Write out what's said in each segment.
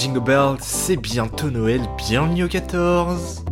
Jingle Bell, c'est bientôt Noël, bienvenue au 14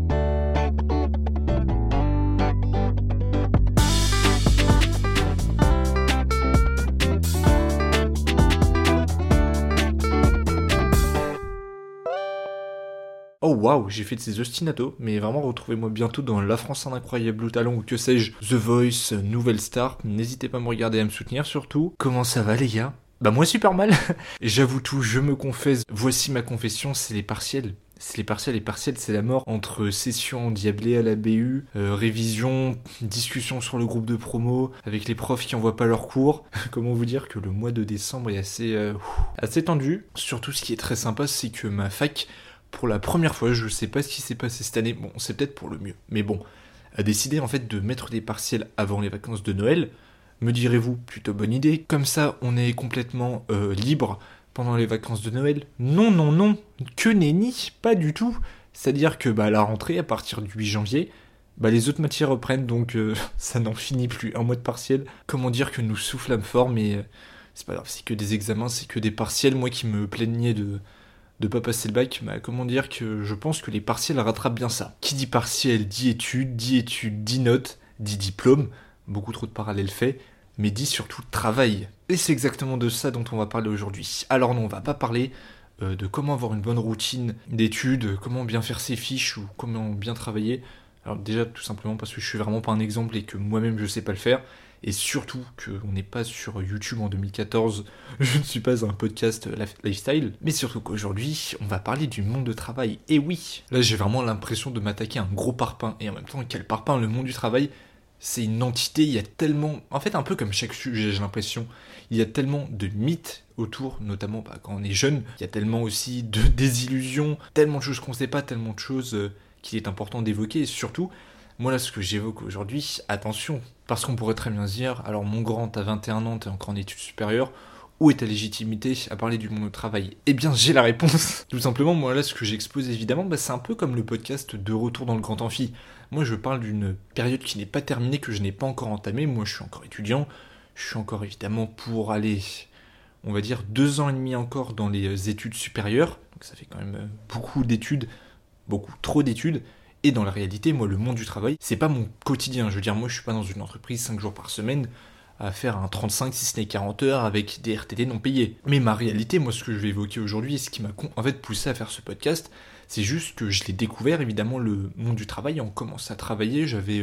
Oh waouh, j'ai fait de ces ostinatos, mais vraiment retrouvez-moi bientôt dans La France un incroyable talent ou que sais-je, The Voice, Nouvelle Star. N'hésitez pas à me regarder et à me soutenir surtout. Comment ça va les gars? Bah moi super mal. J'avoue tout, je me confesse. Voici ma confession, c'est les partiels. C'est les partiels, les partiels c'est la mort entre session diablée à la BU, euh, révision, discussion sur le groupe de promo, avec les profs qui envoient pas leurs cours. Comment vous dire que le mois de décembre est assez, euh, assez tendu. Surtout ce qui est très sympa c'est que ma fac pour la première fois, je sais pas ce qui s'est passé cette année, bon, c'est peut-être pour le mieux, mais bon, a décidé en fait de mettre des partiels avant les vacances de Noël. Me direz-vous, plutôt bonne idée. Comme ça, on est complètement euh, libre pendant les vacances de Noël. Non, non, non, que nenni, pas du tout. C'est-à-dire que bah, la rentrée, à partir du 8 janvier, bah, les autres matières reprennent, donc euh, ça n'en finit plus. Un mois de partiel, comment dire que nous soufflons fort, mais euh, c'est pas grave, c'est que des examens, c'est que des partiels. Moi qui me plaignais de de pas passer le bac, bah, comment dire que je pense que les partiels rattrapent bien ça. Qui dit partiel dit études, dit études dit notes, dit diplôme, beaucoup trop de parallèles faits, mais dit surtout travail. Et c'est exactement de ça dont on va parler aujourd'hui. Alors non, on va pas parler euh, de comment avoir une bonne routine d'études, comment bien faire ses fiches ou comment bien travailler. Alors déjà tout simplement parce que je suis vraiment pas un exemple et que moi-même je sais pas le faire et surtout qu'on n'est pas sur YouTube en 2014, je ne suis pas un podcast lifestyle, mais surtout qu'aujourd'hui, on va parler du monde du travail. Et oui, là j'ai vraiment l'impression de m'attaquer à un gros parpaing, et en même temps, quel parpaing, le monde du travail, c'est une entité, il y a tellement, en fait un peu comme chaque sujet j'ai l'impression, il y a tellement de mythes autour, notamment bah, quand on est jeune, il y a tellement aussi de désillusions, tellement de choses qu'on ne sait pas, tellement de choses euh, qu'il est important d'évoquer, et surtout, moi là ce que j'évoque aujourd'hui, attention, parce qu'on pourrait très bien dire, alors mon grand, t'as 21 ans, t'es encore en études supérieures, où est ta légitimité à parler du monde du travail? Eh bien, j'ai la réponse. Tout simplement, moi là, ce que j'expose évidemment, bah, c'est un peu comme le podcast de Retour dans le Grand Amphi. Moi, je parle d'une période qui n'est pas terminée, que je n'ai pas encore entamée. Moi, je suis encore étudiant. Je suis encore évidemment pour aller, on va dire, deux ans et demi encore dans les études supérieures. Donc ça fait quand même beaucoup d'études, beaucoup trop d'études. Et dans la réalité, moi, le monde du travail, c'est pas mon quotidien. Je veux dire, moi, je suis pas dans une entreprise 5 jours par semaine à faire un 35 si ce n'est 40 heures avec des RTT non payés. Mais ma réalité, moi, ce que je vais évoquer aujourd'hui et ce qui m'a en fait poussé à faire ce podcast, c'est juste que je l'ai découvert, évidemment, le monde du travail. On commence à travailler, j'avais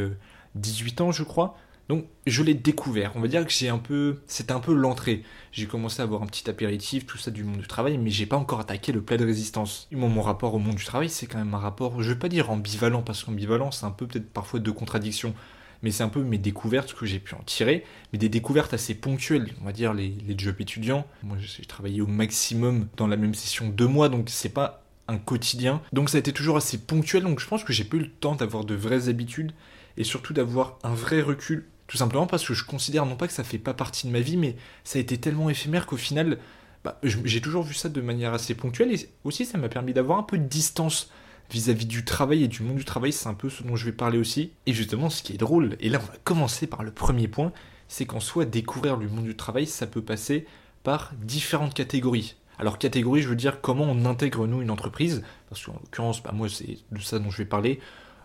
18 euh, ans, je crois. Donc je l'ai découvert. On va dire que j'ai un peu, c'était un peu l'entrée. J'ai commencé à avoir un petit apéritif, tout ça du monde du travail, mais j'ai pas encore attaqué le plat de résistance. Mon rapport au monde du travail, c'est quand même un rapport, je vais pas dire ambivalent, parce qu'ambivalent, c'est un peu peut-être parfois deux contradictions, mais c'est un peu mes découvertes que j'ai pu en tirer, mais des découvertes assez ponctuelles. On va dire les, les jobs étudiants. Moi, j'ai travaillé au maximum dans la même session deux mois, donc c'est pas un quotidien. Donc ça a été toujours assez ponctuel, donc je pense que j'ai pas eu le temps d'avoir de vraies habitudes et surtout d'avoir un vrai recul tout simplement parce que je considère non pas que ça fait pas partie de ma vie, mais ça a été tellement éphémère qu'au final, bah, j'ai toujours vu ça de manière assez ponctuelle et aussi ça m'a permis d'avoir un peu de distance vis-à-vis du travail et du monde du travail, c'est un peu ce dont je vais parler aussi. Et justement, ce qui est drôle, et là on va commencer par le premier point, c'est qu'en soi, découvrir le monde du travail, ça peut passer par différentes catégories. Alors catégorie, je veux dire comment on intègre nous une entreprise, parce qu'en l'occurrence, bah, moi c'est de ça dont je vais parler,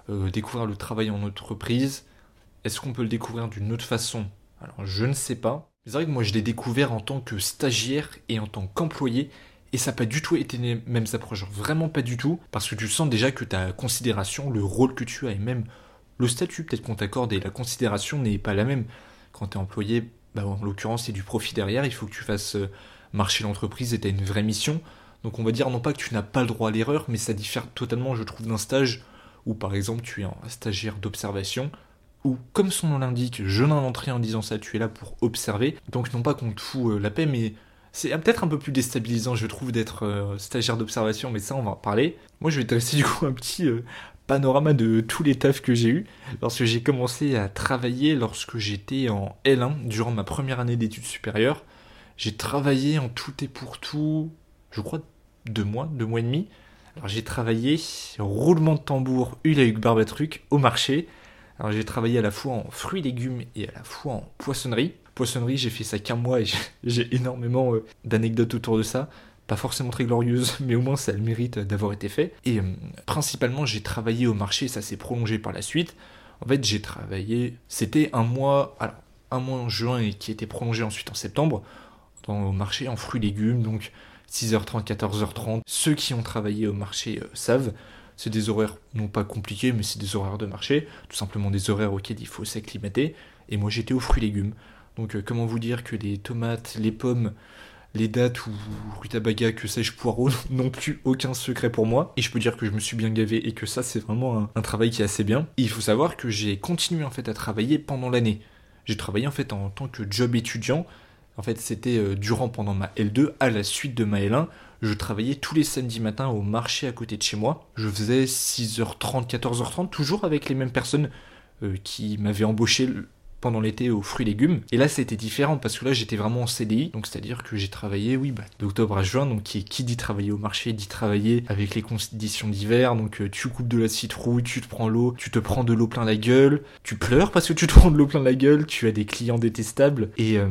euh, découvrir le travail en entreprise, est-ce qu'on peut le découvrir d'une autre façon? Alors je ne sais pas. C'est vrai que moi je l'ai découvert en tant que stagiaire et en tant qu'employé. Et ça n'a pas du tout été les mêmes vraiment pas du tout, parce que tu sens déjà que ta considération, le rôle que tu as et même le statut. Peut-être qu'on t'accorde et la considération n'est pas la même. Quand tu es employé, bah, en l'occurrence c'est du profit derrière, il faut que tu fasses euh, marcher l'entreprise et tu as une vraie mission. Donc on va dire non pas que tu n'as pas le droit à l'erreur, mais ça diffère totalement je trouve d'un stage où par exemple tu es un stagiaire d'observation, ou comme son nom l'indique, je n'invente en disant ça, tu es là pour observer. Donc non pas qu'on te fout euh, la paix, mais c'est peut-être un peu plus déstabilisant, je trouve, d'être euh, stagiaire d'observation, mais ça, on va en parler. Moi, je vais te dresser du coup un petit euh, panorama de tous les tafs que j'ai eu lorsque j'ai commencé à travailler lorsque j'étais en L1 durant ma première année d'études supérieures. J'ai travaillé en tout et pour tout, je crois, deux mois, deux mois et demi. Alors j'ai travaillé roulement de tambour, Hugues Barbatruc au marché. Alors j'ai travaillé à la fois en fruits légumes et à la fois en poissonnerie. Poissonnerie, j'ai fait ça qu'un mois et j'ai énormément euh, d'anecdotes autour de ça. pas forcément très glorieuse, mais au moins ça le mérite d'avoir été fait. Et euh, principalement, j'ai travaillé au marché, ça s'est prolongé par la suite. En fait, j'ai travaillé, c'était un mois, alors un mois en juin et qui était prolongé ensuite en septembre, au marché en fruits et légumes, donc 6h30, 14h30. Ceux qui ont travaillé au marché euh, savent, c'est des horaires non pas compliqués, mais c'est des horaires de marché, tout simplement des horaires auxquels il faut s'acclimater. Et moi j'étais aux fruits et légumes. Donc euh, comment vous dire que les tomates, les pommes, les dates ou rutabaga, que sais-je, poireaux, n'ont plus aucun secret pour moi. Et je peux dire que je me suis bien gavé et que ça, c'est vraiment un, travail qui est assez bien. il faut savoir que j'ai continué en fait à travailler pendant l'année. J'ai travaillé en fait en tant que job étudiant. En fait, c'était euh, durant pendant ma L2 à la suite de ma L1. Je travaillais tous les samedis matins au marché à côté de chez moi. Je faisais 6h30, 14h30, toujours avec les mêmes personnes euh, qui m'avaient embauché pendant l'été aux fruits et légumes. Et là, c'était différent parce que là, j'étais vraiment en CDI. Donc, c'est-à-dire que j'ai travaillé, oui, bah, d'octobre à juin. Donc, qui, qui dit travailler au marché dit travailler avec les conditions d'hiver. Donc, euh, tu coupes de la citrouille, tu te prends l'eau, tu te prends de l'eau plein la gueule, tu pleures parce que tu te prends de l'eau plein la gueule, tu as des clients détestables et euh,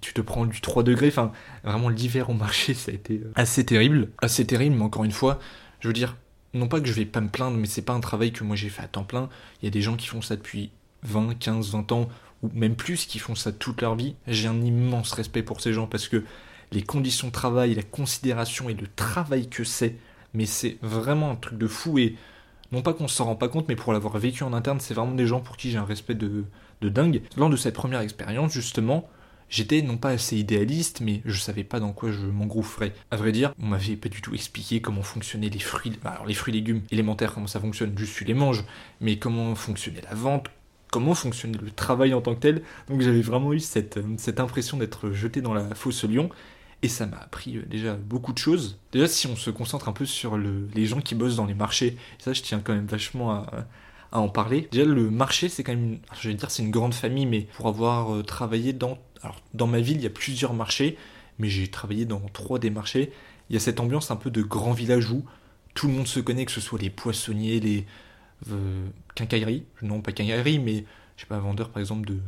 tu te prends du 3 degrés. Enfin, vraiment, l'hiver au marché, ça a été euh, assez terrible. Assez terrible, mais encore une fois, je veux dire, non pas que je vais pas me plaindre, mais c'est pas un travail que moi j'ai fait à temps plein. Il y a des gens qui font ça depuis 20, 15, 20 ans ou même plus, qui font ça toute leur vie, j'ai un immense respect pour ces gens parce que les conditions de travail, la considération et le travail que c'est, mais c'est vraiment un truc de fou et non pas qu'on s'en rend pas compte, mais pour l'avoir vécu en interne, c'est vraiment des gens pour qui j'ai un respect de, dingue. Lors de cette première expérience, justement, J'étais non pas assez idéaliste, mais je savais pas dans quoi je m'engouffrais. À vrai dire, on m'avait pas du tout expliqué comment fonctionnaient les fruits, alors les fruits légumes élémentaires, comment ça fonctionne, juste tu les manges, mais comment fonctionnait la vente, comment fonctionnait le travail en tant que tel. Donc j'avais vraiment eu cette, euh, cette impression d'être jeté dans la fosse lion. Et ça m'a appris euh, déjà beaucoup de choses. Déjà, si on se concentre un peu sur le, les gens qui bossent dans les marchés, ça je tiens quand même vachement à, en parler. Déjà, le marché, c'est quand même, je vais dire, c'est une grande famille, mais pour avoir euh, travaillé dans, alors dans ma ville, il y a plusieurs marchés, mais j'ai travaillé dans trois des marchés. Il y a cette ambiance un peu de grand village où tout le monde se connaît, que ce soit les poissonniers, les, euh, quincaillerie, non pas quincaillerie, mais je sais pas, vendeur par exemple de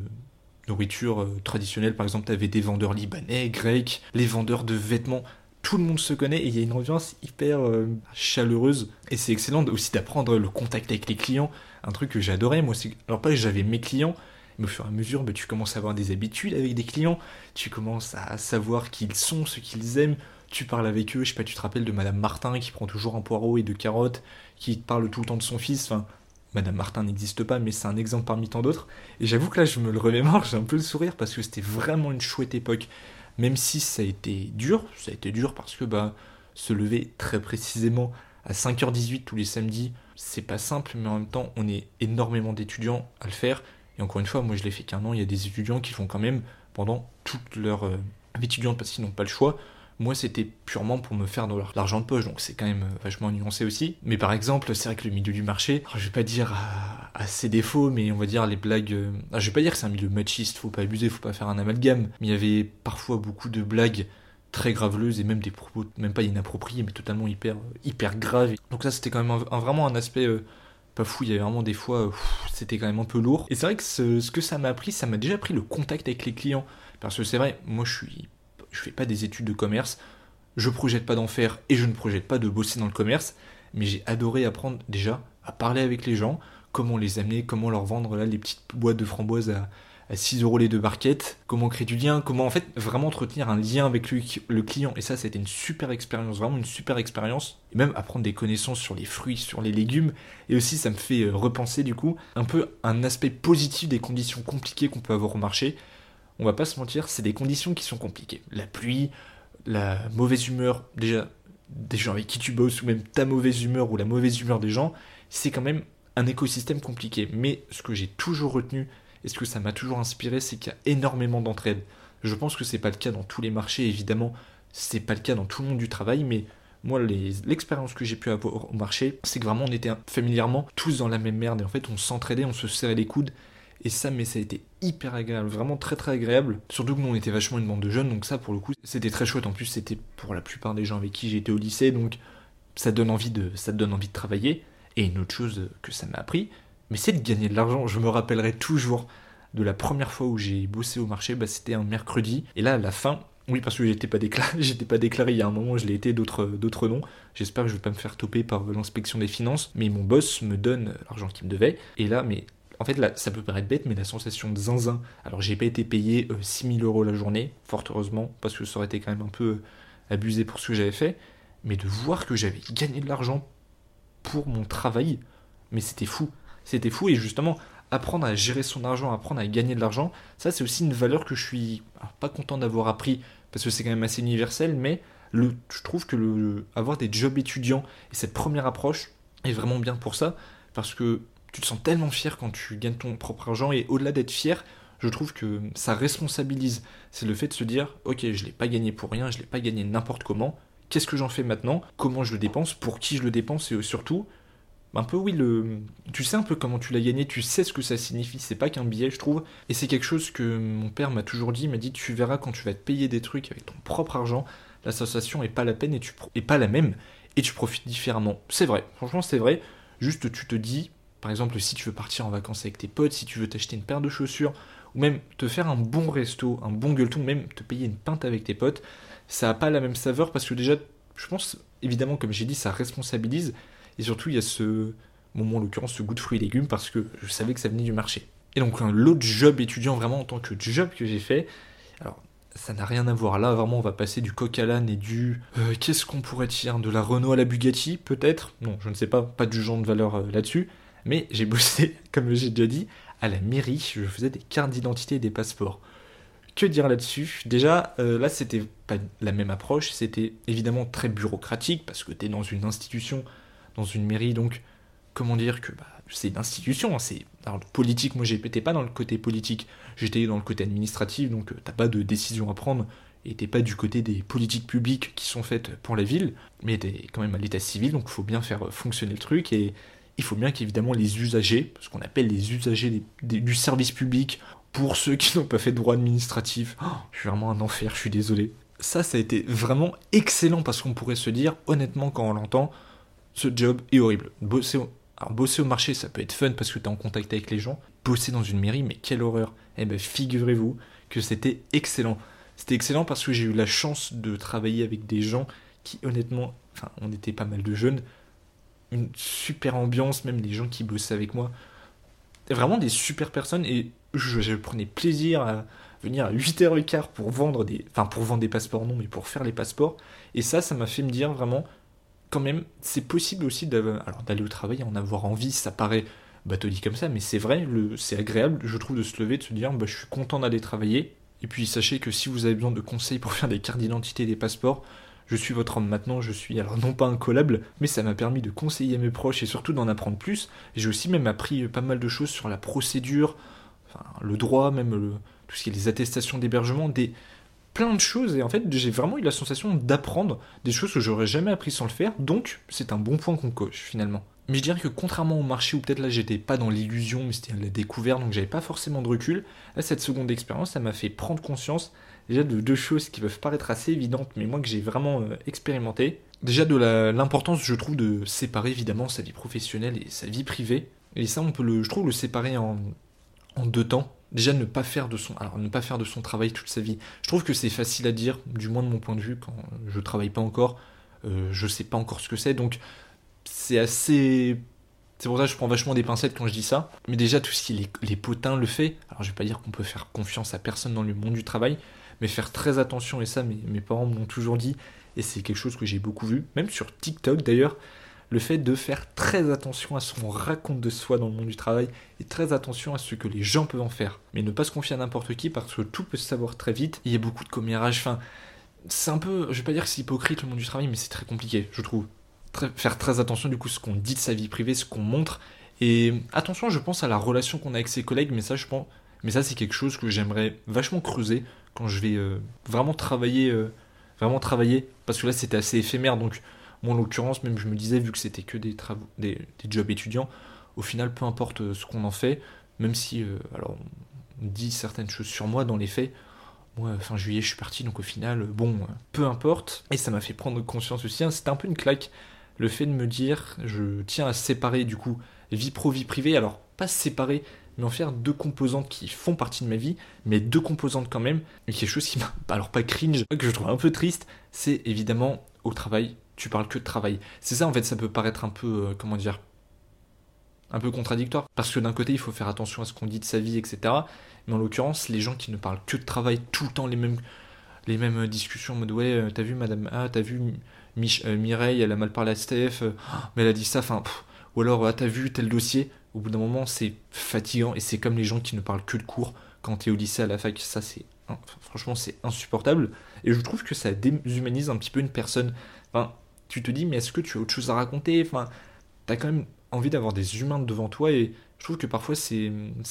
nourriture euh, traditionnelle, par exemple, tu avais des vendeurs libanais, grecs, les vendeurs de vêtements, tout le monde se connaît et il y a une ambiance hyper euh, chaleureuse. Et c'est excellent aussi d'apprendre le contact avec les clients, un truc que j'adorais moi, c'est alors pas que j'avais mes clients, mais au fur et à mesure, bah, tu commences à avoir des habitudes avec des clients, tu commences à savoir qui ils sont, ce qu'ils aiment, tu parles avec eux, je sais pas, tu te rappelles de Madame Martin qui prend toujours un poireau et de carottes, qui parle tout le temps de son fils, enfin, Madame Martin n'existe pas, mais c'est un exemple parmi tant d'autres. Et j'avoue que là, je me le remémore, j'ai un peu le sourire parce que c'était vraiment une chouette époque. Même si ça a été dur, ça a été dur parce que bah, se lever très précisément à 5h18 tous les samedis, c'est pas simple, mais en même temps, on est énormément d'étudiants à le faire. Et encore une fois, moi je l'ai fait qu'un an, il y a des étudiants qui font quand même pendant toute leur euh, étudiante parce qu'ils n'ont pas le choix, moi, c'était purement pour me faire de l'argent de poche, donc c'est quand même euh, vachement nuancé aussi. Mais par exemple, c'est vrai que le milieu du marché, je vais pas dire à, ses défauts, mais on va dire les blagues. Euh, ah, je vais pas dire que c'est un milieu machiste, faut pas abuser, faut pas faire un amalgame. Mais il y avait parfois beaucoup de blagues très graveleuses et même des propos, même pas inappropriés, mais totalement hyper, hyper graves. Donc ça, c'était quand même vraiment un aspect. Euh, pas fou, il y avait vraiment des fois, c'était quand même un peu lourd. Et c'est vrai que ce, ce que ça m'a appris, ça m'a déjà pris le contact avec les clients. Parce que c'est vrai, moi je suis je fais pas des études de commerce, je projette pas d'en faire et je ne projette pas de bosser dans le commerce, mais j'ai adoré apprendre déjà à parler avec les gens, comment les amener, comment leur vendre là les petites boîtes de framboises à, 6 euros les deux barquettes, comment créer du lien, comment en fait vraiment entretenir un lien avec le, client. Et ça, c'était une super expérience, vraiment une super expérience. Et même apprendre des connaissances sur les fruits, sur les légumes. Et aussi, ça me fait euh, repenser du coup un peu un aspect positif des conditions compliquées qu'on peut avoir au marché on va pas se mentir, c'est des conditions qui sont compliquées. La pluie, la mauvaise humeur, déjà des gens avec qui tu bosses, ou même ta mauvaise humeur ou la mauvaise humeur des gens, c'est quand même un écosystème compliqué. Mais ce que j'ai toujours retenu et ce que ça m'a toujours inspiré, c'est qu'il y a énormément d'entraide. Je pense que c'est pas le cas dans tous les marchés, évidemment, c'est pas le cas dans tout le monde du travail, mais moi, l'expérience que j'ai pu avoir au marché, c'est que vraiment on était familièrement tous dans la même merde et en fait on s'entraidait, on se serrait les coudes et ça, mais ça a été hyper agréable, vraiment très très agréable. Surtout que nous on était vachement une bande de jeunes, donc ça pour le coup c'était très chouette. En plus c'était pour la plupart des gens avec qui j'étais au lycée, donc ça donne envie de, ça donne envie de travailler. Et une autre chose que ça m'a appris, mais c'est de gagner de l'argent. Je me rappellerai toujours de la première fois où j'ai bossé au marché, bah, c'était un mercredi. Et là à la fin, Oui, parce que j'étais pas déclaré, pas déclaré il y a un moment, je l'ai été, d'autres, d'autres non. J'espère que je vais pas me faire toper par l'inspection des finances, mais mon boss me donne l'argent qu'il me devait. Et là, mais en fait, ça peut paraître bête, mais la sensation de zinzin. Alors, j'ai pas été payé 6000 euros la journée, fort heureusement, parce que ça aurait été quand même un peu abusé pour ce que j'avais fait. Mais de voir que j'avais gagné de l'argent pour mon travail, mais c'était fou. C'était fou, et justement, apprendre à gérer son argent, apprendre à gagner de l'argent, ça c'est aussi une valeur que je suis pas content d'avoir appris parce que c'est quand même assez universel, mais je trouve que le, avoir des jobs étudiants et cette première approche est vraiment bien pour ça parce que tu te sens tellement fier quand tu gagnes ton propre argent et au-delà d'être fier, je trouve que ça responsabilise. C'est le fait de se dire, ok, je l'ai pas gagné pour rien, je l'ai pas gagné n'importe comment. Qu'est-ce que j'en fais maintenant Comment je le dépense Pour qui je le dépense Et surtout, un peu oui le tu sais un peu comment tu l'as gagné tu sais ce que ça signifie c'est pas qu'un billet je trouve et c'est quelque chose que mon père m'a toujours dit il m'a dit tu verras quand tu vas te payer des trucs avec ton propre argent l'association est pas la peine et tu pas la même et tu profites différemment c'est vrai franchement c'est vrai juste tu te dis par exemple si tu veux partir en vacances avec tes potes si tu veux t'acheter une paire de chaussures ou même te faire un bon resto un bon gueuleton même te payer une pinte avec tes potes ça a pas la même saveur parce que déjà je pense évidemment comme j'ai dit ça responsabilise et surtout, il y a ce moment, en l'occurrence, ce goût de fruits et légumes parce que je savais que ça venait du marché. Et donc, l'autre job étudiant vraiment en tant que job que j'ai fait, alors ça n'a rien à voir. Là, vraiment, on va passer du coq à l'âne et du. Euh, qu'est-ce qu'on pourrait dire De la Renault à la Bugatti, peut-être? Non, je ne sais pas, pas du genre de valeur euh, là-dessus. Mais j'ai bossé, comme j'ai déjà dit, à la mairie. Je faisais des cartes d'identité et des passeports. Que dire là-dessus? Déjà, euh, là, c'était pas la même approche. C'était évidemment très bureaucratique parce que tu es dans une institution dans une mairie, donc comment dire que bah, c'est une institution, hein, c'est politique, moi j'étais pas dans le côté politique, j'étais dans le côté administratif, donc euh, t'as pas de décision à prendre, et t'es pas du côté des politiques publiques qui sont faites pour la ville, mais t'es quand même à l'état civil, donc faut bien faire fonctionner le truc, et il faut bien qu'évidemment les usagers, ce qu'on appelle les usagers du service public, pour ceux qui n'ont pas fait de droit administratif, oh, je suis vraiment un enfer, je suis désolé. Ça, ça a été vraiment excellent parce qu'on pourrait se dire, honnêtement, quand on l'entend, ce job est horrible. Bosser au, alors, bosser au marché, ça peut être fun parce que tu es en contact avec les gens. Bosser dans une mairie, mais quelle horreur. Eh ben, figurez-vous que c'était excellent. C'était excellent parce que j'ai eu la chance de travailler avec des gens qui, honnêtement, enfin, on était pas mal de jeunes. Une super ambiance, même les gens qui bossaient avec moi. Vraiment des super personnes et je, prenais plaisir à venir à 8h15 pour vendre des. Enfin, pour vendre des passeports, non, mais pour faire les passeports. Et ça, ça m'a fait me dire vraiment quand même, c'est possible aussi d'aller au travail et en avoir envie. Ça paraît bateau comme ça, mais c'est vrai, c'est agréable, je trouve, de se lever, de se dire bah, je suis content d'aller travailler. Et puis sachez que si vous avez besoin de conseils pour faire des cartes d'identité et des passeports, je suis votre homme maintenant, je suis alors non pas incollable, mais ça m'a permis de conseiller mes proches et surtout d'en apprendre plus. J'ai aussi même appris pas mal de choses sur la procédure, le droit, même tout ce qui est les attestations d'hébergement, des, plein de choses et en fait j'ai vraiment eu la sensation d'apprendre des choses que j'aurais jamais appris sans le faire donc c'est un bon point qu'on coche finalement. Mais je dirais que contrairement au marché où peut-être là j'étais pas dans l'illusion mais c'était la découverte donc j'avais pas forcément de recul, là cette seconde expérience ça m'a fait prendre conscience déjà de deux choses qui peuvent paraître assez évidentes mais moi que j'ai vraiment euh, expérimenté. Déjà de l'importance je trouve de séparer évidemment sa vie professionnelle et sa vie privée. Et ça on peut le je trouve le séparer en, en deux temps. Déjà ne pas faire de son alors ne pas faire de son travail toute sa vie. Je trouve que c'est facile à dire du moins de mon point de vue quand je travaille pas encore euh, je sais pas encore ce que c'est. Donc c'est assez c'est pour ça que je prends vachement des pincettes quand je dis ça. Mais déjà tout ce qui est les, potins le fait. Alors je vais pas dire qu'on peut faire confiance à personne dans le monde du travail mais faire très attention et ça mes, parents m'ont toujours dit et c'est quelque chose que j'ai beaucoup vu même sur TikTok d'ailleurs le fait de faire très attention à ce qu'on raconte de soi dans le monde du travail et très attention à ce que les gens peuvent en faire. Mais ne pas se confier à n'importe qui parce que tout peut se savoir très vite. Il y a beaucoup de commérages. Enfin, c'est un peu, je vais pas dire que c'est hypocrite le monde du travail, mais c'est très compliqué, je trouve. faire très attention du coup ce qu'on dit de sa vie privée, ce qu'on montre. Et attention, je pense à la relation qu'on a avec ses collègues, mais ça, je pense, mais ça, c'est quelque chose que j'aimerais vachement creuser quand je vais euh, vraiment travailler, euh, vraiment travailler, parce que là, c'était assez éphémère, donc moi, en l'occurrence, même je me disais, vu que c'était que des, travaux, des, jobs étudiants, au final, peu importe euh, ce qu'on en fait, même si, alors, on dit certaines choses sur moi, dans les faits, moi, fin juillet, je suis parti, donc au final, bon, peu importe. Et ça m'a fait prendre conscience aussi, hein, c'était un peu une claque, le fait de me dire, je tiens à séparer, du coup, vie pro, vie privée, alors, pas séparer mais en faire deux composantes qui font partie de ma vie, mais deux composantes quand même. Et quelque chose qui m'a, alors pas cringe, que je trouve un peu triste, c'est évidemment au travail, tu parles que de travail. C'est ça en fait, ça peut paraître un peu, euh, comment dire, un peu contradictoire. Parce que d'un côté, il faut faire attention à ce qu'on dit de sa vie, etc. Mais en l'occurrence, les gens qui ne parlent que de travail tout le temps, les mêmes, les mêmes discussions en mode ouais, euh, t'as vu Madame A, t'as vu euh, Mireille, elle a mal parlé à Steph, mais elle a dit ça, enfin, ou alors ah, t'as vu tel dossier. Au bout d'un moment, c'est fatigant et c'est comme les gens qui ne parlent que de cours quand t'es au lycée à la fac. Ça, c'est franchement, c'est insupportable. Et je trouve que ça déshumanise un petit peu une personne. Enfin, tu te dis, mais est-ce que tu as autre chose à raconter? Enfin, t'as quand même envie d'avoir des humains devant toi et je trouve que parfois c'est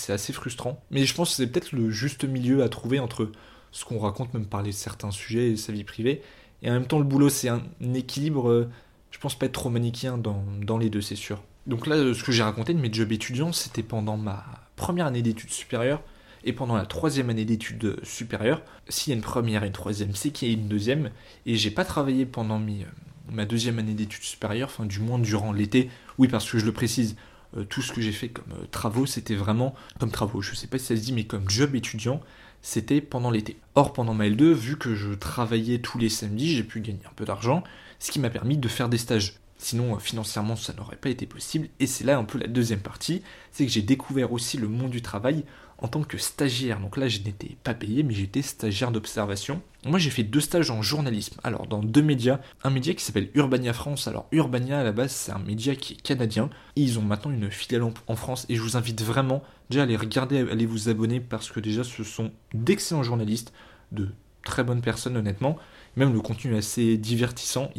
assez frustrant. Mais je pense que c'est peut-être le juste milieu à trouver entre ce qu'on raconte, même parler de certains sujets et sa vie privée. Et en même temps, le boulot, c'est un équilibre, euh, je pense pas être trop manichéen dans, dans les deux, c'est sûr. Donc là, ce que j'ai raconté de mes jobs étudiants, c'était pendant ma première année d'études supérieures et pendant la troisième année d'études supérieures. S'il y a une première et une troisième, c'est qu'il y a une deuxième. Et j'ai pas travaillé pendant euh, ma deuxième année d'études supérieures, enfin du moins durant l'été. Oui, parce que je le précise, euh, tout ce que j'ai fait comme euh, travaux, c'était vraiment comme travaux. Je sais pas si ça se dit, mais comme job étudiant, c'était pendant l'été. Or, pendant ma L2, vu que je travaillais tous les samedis, j'ai pu gagner un peu d'argent, ce qui m'a permis de faire des stages. Sinon, euh, financièrement, ça n'aurait pas été possible. Et c'est là un peu la deuxième partie, c'est que j'ai découvert aussi le monde du travail en tant que stagiaire. Donc là, je n'étais pas payé, mais j'étais stagiaire d'observation. Moi, j'ai fait deux stages en journalisme. Alors, dans deux médias. Un média qui s'appelle Urbania France. Alors, Urbania, à la base, c'est un média qui est canadien. ils ont maintenant une filiale en France. Et je vous invite vraiment déjà à aller regarder, à aller vous abonner, parce que déjà, ce sont d'excellents journalistes, de très bonnes personnes, honnêtement. Même le contenu est assez divertissant.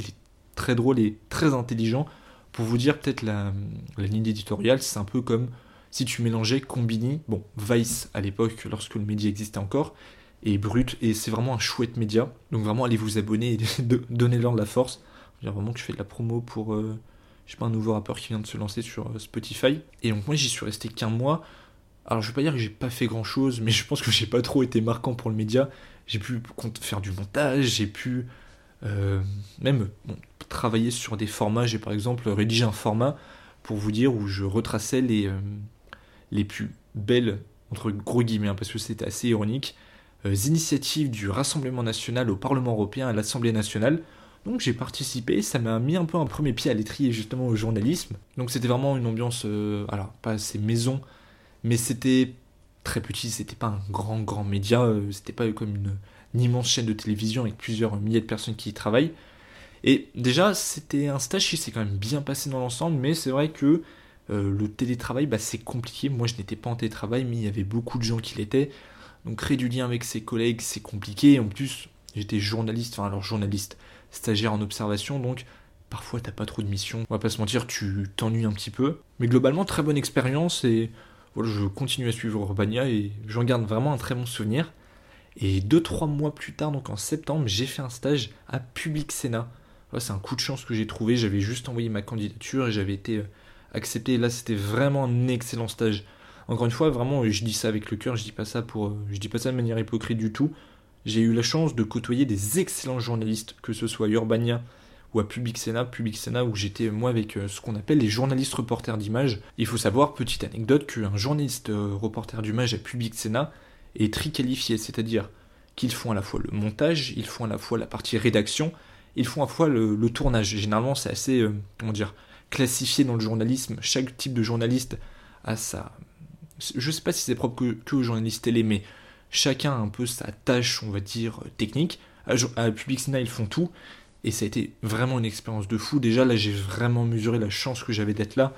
Très drôle et très intelligent. Pour vous dire, peut-être la, ligne éditoriale, c'est un peu comme si tu mélangeais Combini, bon, Vice à l'époque, lorsque le média existait encore, et Brut, et c'est vraiment un chouette média. Donc vraiment, allez vous abonner et donnez-leur de la force. Je veux dire vraiment que je fais de la promo pour, euh, je sais pas, un nouveau rappeur qui vient de se lancer sur euh, Spotify. Et donc moi, j'y suis resté qu'un mois. Alors je vais pas dire que j'ai pas fait grand chose, mais je pense que j'ai pas trop été marquant pour le média. J'ai pu faire du montage, j'ai pu euh, même travailler sur des formats. J'ai par exemple rédigé un format pour vous dire où je retraçais les, les plus belles, entre gros guillemets, hein, parce que c'était assez ironique, euh, initiatives du Rassemblement national au Parlement européen, à l'Assemblée nationale. Donc j'ai participé, ça m'a mis un peu un premier pied à l'étrier justement au journalisme. Donc c'était vraiment une ambiance, euh, alors pas assez maison, mais c'était très petit, c'était pas un grand grand média, euh, c'était pas comme une, une, immense chaîne de télévision avec plusieurs milliers de personnes qui y travaillent. Et déjà c'était un stage qui s'est quand même bien passé dans l'ensemble, mais c'est vrai que euh, le télétravail, bah, c'est compliqué. Moi, je n'étais pas en télétravail, mais il y avait beaucoup de gens qui l'étaient. Donc, créer du lien avec ses collègues, c'est compliqué. En plus, j'étais journaliste, enfin, alors journaliste, stagiaire en observation, donc parfois t'as pas trop de missions. On va pas se mentir, tu t'ennuies un petit peu. Mais globalement, très bonne expérience et voilà, je continue à suivre Urbania et j'en garde vraiment un très bon souvenir. Et 2-3 mois plus tard, donc en septembre, j'ai fait un stage à Public Sénat. C'est un coup de chance que j'ai trouvé. J'avais juste envoyé ma candidature et j'avais été euh, accepté. Là, c'était vraiment un excellent stage. Encore une fois, vraiment, je dis ça avec le cœur, je dis pas ça pour, euh, je dis pas ça de manière hypocrite du tout. J'ai eu la chance de côtoyer des excellents journalistes, que ce soit à Urbania ou à Public Sénat, Public Sénat où j'étais moi avec euh, ce qu'on appelle les journalistes reporters d'image. Il faut savoir, petite anecdote, qu'un journaliste reporter d'image à Public Sénat est tri-qualifié, c'est-à-dire qu'ils font à la fois le montage, ils font à la fois la partie rédaction, ils font à fois le, tournage. Généralement, c'est assez, comment dire, classifié dans le journalisme. Chaque type de journaliste a sa. Je sais pas si c'est propre que, que aux journalistes télé, mais chacun a un peu sa tâche, on va dire, technique. À, à Public Sénat, ils font tout. Et ça a été vraiment une expérience de fou. Déjà, là, j'ai vraiment mesuré la chance que j'avais d'être là.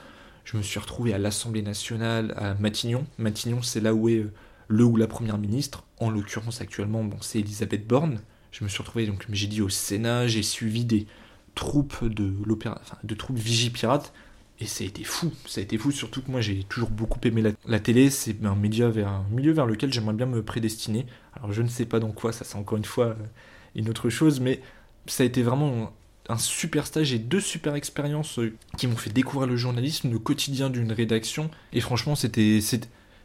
Je me suis retrouvé à l'Assemblée nationale, à Matignon. Matignon, c'est là où est euh, le ou la première ministre. En l'occurrence, actuellement, c'est Elisabeth Borne. Je me suis retrouvé, donc, j'ai dit au Sénat, j'ai suivi des, troupes de l'opéra, enfin, de troupes Vigipirate. Et ça a été fou, ça a été fou, surtout que moi j'ai toujours beaucoup aimé la, télé, c'est un média vers un milieu vers lequel j'aimerais bien me prédestiner. Alors je ne sais pas dans quoi, ça c'est encore une fois euh, une autre chose, mais ça a été vraiment un super stage et deux super expériences euh, qui m'ont fait découvrir le journalisme, le quotidien d'une rédaction. Et franchement, c'était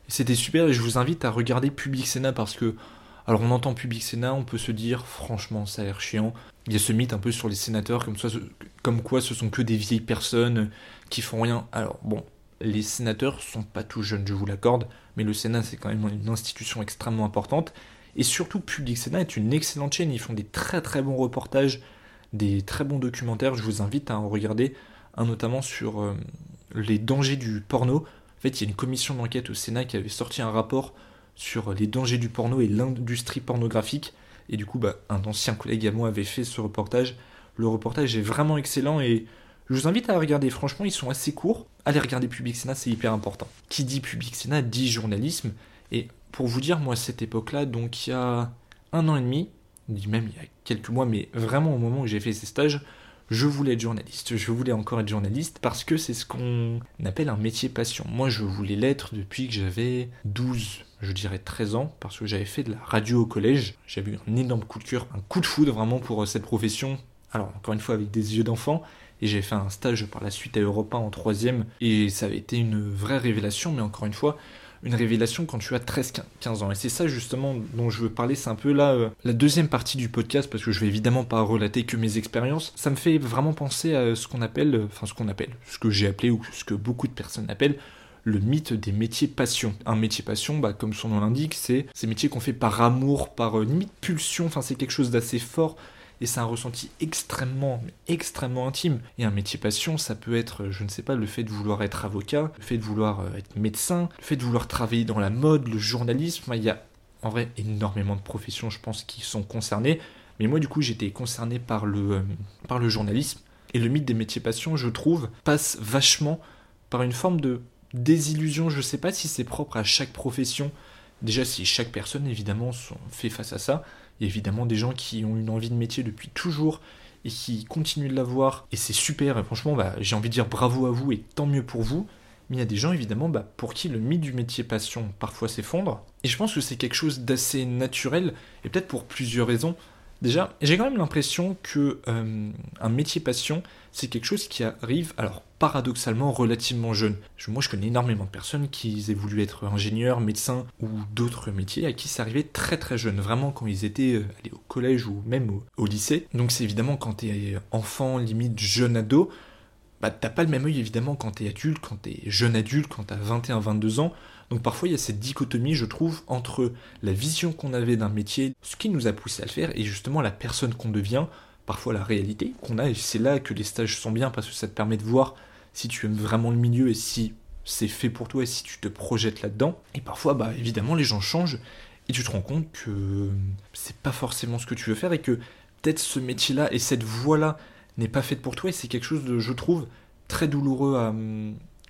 c'était super et je vous invite à regarder Public Sénat parce que alors on entend Public Sénat, on peut se dire franchement ça a l'air chiant. Il y a ce mythe un peu sur les sénateurs comme, quoi ce sont que des vieilles personnes qui font rien. Alors bon, les sénateurs sont pas tout jeunes, je vous l'accorde, mais le Sénat c'est quand même une institution extrêmement importante. Et surtout, Public Sénat est une excellente chaîne, ils font des très très bons reportages, des très bons documentaires, je vous invite à en regarder un notamment sur euh, les dangers du porno. En fait, il y a une commission d'enquête au Sénat qui avait sorti un rapport sur les dangers du porno et l'industrie pornographique. Et du coup, bah, un ancien collègue à moi avait fait ce reportage. Le reportage est vraiment excellent et je vous invite à regarder. Franchement, ils sont assez courts. Allez regarder Public Sénat, c'est hyper important. Qui dit Public Sénat dit journalisme. Et pour vous dire, moi, cette époque-là, donc il y a un an et demi, même il y a quelques mois, mais vraiment au moment où j'ai fait ces stages, je voulais être journaliste. Je voulais encore être journaliste parce que c'est ce qu'on appelle un métier passion. Moi, je voulais l'être depuis que j'avais 12, je dirais 13 ans, parce que j'avais fait de la radio au collège. J'avais eu un énorme coup de cœur, un coup de foudre vraiment pour euh, cette profession. Alors, encore une fois, avec des yeux d'enfant. Et j'ai fait un stage par la suite à Europa en troisième. Et ça avait été une vraie révélation, mais encore une fois, une révélation quand tu as 13-15 ans. Et c'est ça justement dont je veux parler, c'est un peu là euh, la deuxième partie du podcast, parce que je vais évidemment pas relater que mes expériences. Ça me fait vraiment penser à ce qu'on appelle, enfin ce qu'on appelle, ce que j'ai appelé ou ce que beaucoup de personnes appellent le mythe des métiers passion. Un métier passion, bah, comme son nom l'indique, c'est ces métiers qu'on fait par amour, par euh, limite pulsion, enfin c'est quelque chose d'assez fort et c'est un ressenti extrêmement, extrêmement intime. Et un métier passion, ça peut être, je ne sais pas, le fait de vouloir être avocat, le fait de vouloir euh, être médecin, le fait de vouloir travailler dans la mode, le journalisme. Il y a en vrai énormément de professions, je pense, qui sont concernées. Mais moi, du coup, j'étais concerné par le, euh, par le journalisme. Et le mythe des métiers passion, je trouve, passe vachement par une forme de désillusion. Je ne sais pas si c'est propre à chaque profession. Déjà, si chaque personne, évidemment, fait face à ça. Il y a évidemment des gens qui ont une envie de métier depuis toujours et qui continuent de l'avoir. Et c'est super, et franchement, bah, j'ai envie de dire bravo à vous et tant mieux pour vous. Mais il y a des gens, évidemment, bah, pour qui le mythe du métier passion parfois s'effondre. Et je pense que c'est quelque chose d'assez naturel, et peut-être pour plusieurs raisons. Déjà, j'ai quand même l'impression que euh, un métier passion, c'est quelque chose qui arrive, alors paradoxalement, relativement jeune. Moi, je connais énormément de personnes qui aient voulu être ingénieurs, médecins ou d'autres métiers à qui ça arrivait très très jeune, vraiment quand ils étaient euh, allés au collège ou même au, lycée. Donc c'est évidemment quand t'es enfant, limite jeune ado, bah t'as pas le même œil évidemment quand t'es adulte, quand t'es jeune adulte, quand t'as 21-22 ans. Donc parfois il y a cette dichotomie, je trouve, entre la vision qu'on avait d'un métier, ce qui nous a poussé à le faire, et justement la personne qu'on devient, parfois la réalité qu'on a, et c'est là que les stages sont bien parce que ça te permet de voir si tu aimes vraiment le milieu et si c'est fait pour toi et si tu te projettes là-dedans. Et parfois, bah évidemment, les gens changent et tu te rends compte que c'est pas forcément ce que tu veux faire et que peut-être ce métier-là et cette voie-là n'est pas faite pour toi et c'est quelque chose de, je trouve, très douloureux à,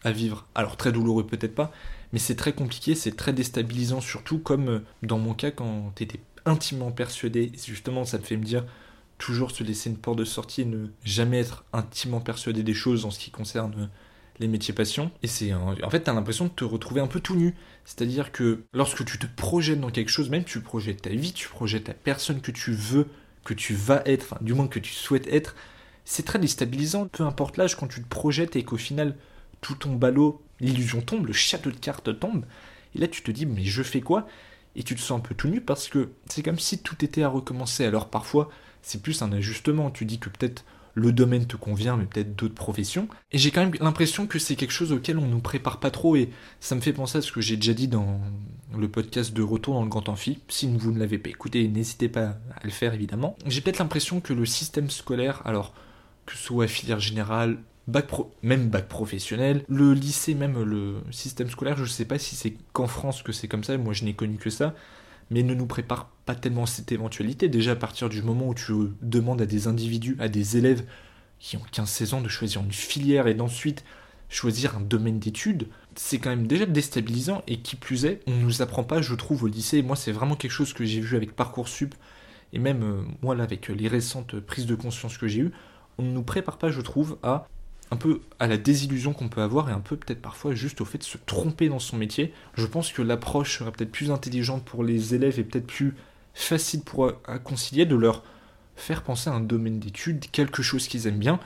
à vivre. Alors très douloureux peut-être pas, mais c'est très compliqué, c'est très déstabilisant, surtout comme euh, dans mon cas quand tu étais intimement persuadé, justement ça te fait me dire toujours se laisser une porte de sortie et ne jamais être intimement persuadé des choses en ce qui concerne euh, les métiers passion. Et c'est en fait, tu as l'impression de te retrouver un peu tout nu. C'est-à-dire que lorsque tu te projettes dans quelque chose, même tu projettes ta vie, tu projettes la personne que tu veux, que tu vas être, enfin, du moins que tu souhaites être, c'est très déstabilisant. Peu importe l'âge, quand tu te projettes et qu'au final, tout ton ballot l'illusion tombe, le château de cartes tombe, et là tu te dis mais je fais quoi? Et tu te sens un peu tout nu parce que c'est comme si tout était à recommencer. Alors parfois c'est plus un ajustement, tu dis que peut-être le domaine te convient, mais peut-être d'autres professions. Et j'ai quand même l'impression que c'est quelque chose auquel on nous prépare pas trop, et ça me fait penser à ce que j'ai déjà dit dans le podcast de Retour dans le Grand Amphi. Si vous ne l'avez pas écouté, n'hésitez pas à le faire évidemment. J'ai peut-être l'impression que le système scolaire, alors que ce soit filière générale, bac pro, même bac professionnel, le lycée, même le système scolaire, je ne sais pas si c'est qu'en France que c'est comme ça, moi je n'ai connu que ça, mais ne nous prépare pas tellement cette éventualité. Déjà à partir du moment où tu demandes à des individus, à des élèves qui ont 15-16 ans de choisir une filière et d'ensuite choisir un domaine d'études, c'est quand même déjà déstabilisant et qui plus est, on ne nous apprend pas, je trouve, au lycée. Moi, c'est vraiment quelque chose que j'ai vu avec Parcoursup et même euh, moi là avec les récentes prises de conscience que j'ai eues, on ne nous prépare pas, je trouve, à un peu à la désillusion qu'on peut avoir et un peu peut-être parfois juste au fait de se tromper dans son métier. Je pense que l'approche serait peut-être plus intelligente pour les élèves et peut-être plus facile pour concilier de leur faire penser à un domaine d'études, quelque chose qu'ils aiment bien,